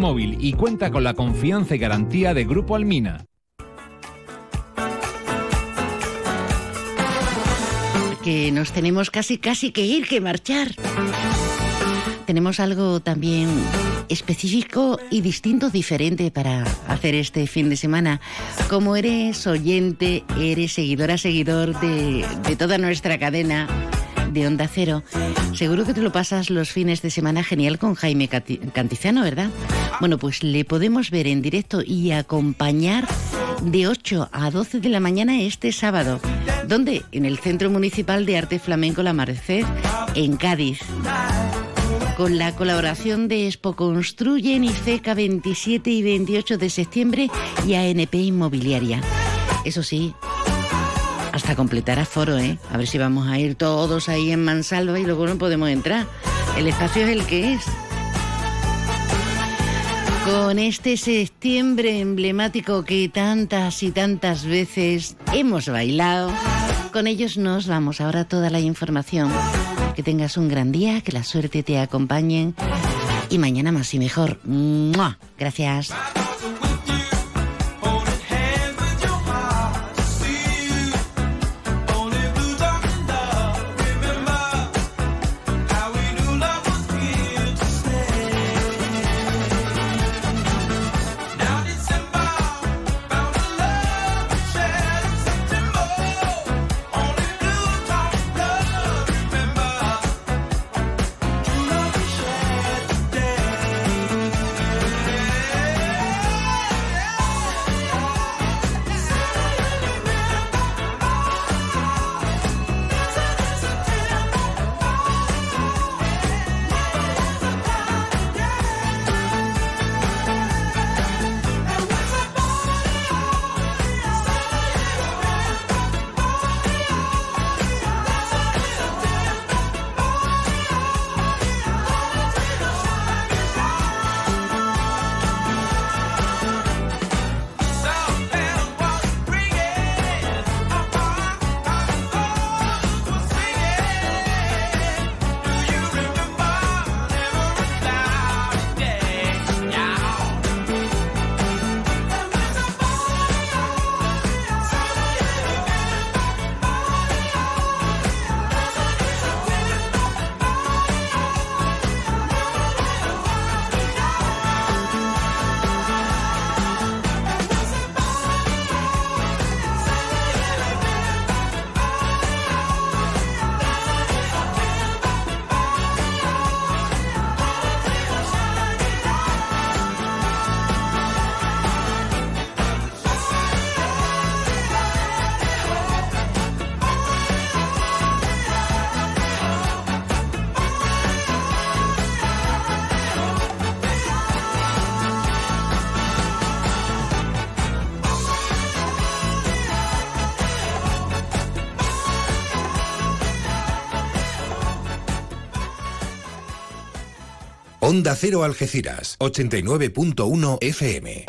Móvil y cuenta con la confianza y garantía de Grupo Almina. que nos tenemos casi, casi que ir, que marchar. Tenemos algo también específico y distinto, diferente para hacer este fin de semana. Como eres oyente, eres seguidora, seguidor de, de toda nuestra cadena de Onda Cero, seguro que te lo pasas los fines de semana genial con Jaime Cantizano, ¿verdad? Bueno, pues le podemos ver en directo y acompañar de 8 a 12 de la mañana este sábado. ¿Dónde? En el Centro Municipal de Arte Flamenco La Merced, en Cádiz. Con la colaboración de Expo Construyen, IFECA 27 y 28 de septiembre y ANP Inmobiliaria. Eso sí, hasta completar aforo, ¿eh? A ver si vamos a ir todos ahí en Mansalva y luego no podemos entrar. El espacio es el que es. Con este septiembre emblemático que tantas y tantas veces hemos bailado, con ellos nos vamos. Ahora toda la información. Que tengas un gran día, que la suerte te acompañe y mañana más y mejor. ¡Mua! Gracias. Onda Cero Algeciras, 89.1 FM.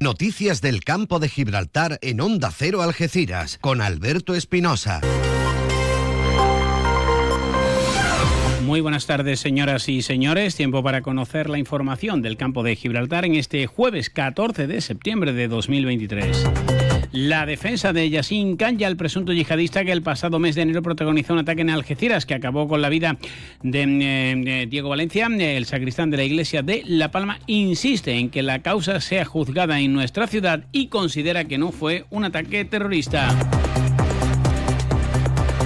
Noticias del campo de Gibraltar en Onda Cero Algeciras con Alberto Espinosa. Muy buenas tardes, señoras y señores. Tiempo para conocer la información del campo de Gibraltar en este jueves 14 de septiembre de 2023. La defensa de Yassin Kanya, el presunto yihadista que el pasado mes de enero protagonizó un ataque en Algeciras que acabó con la vida de, eh, Diego Valencia, el sacristán de la iglesia de La Palma, insiste en que la causa sea juzgada en nuestra ciudad y considera que no fue un ataque terrorista.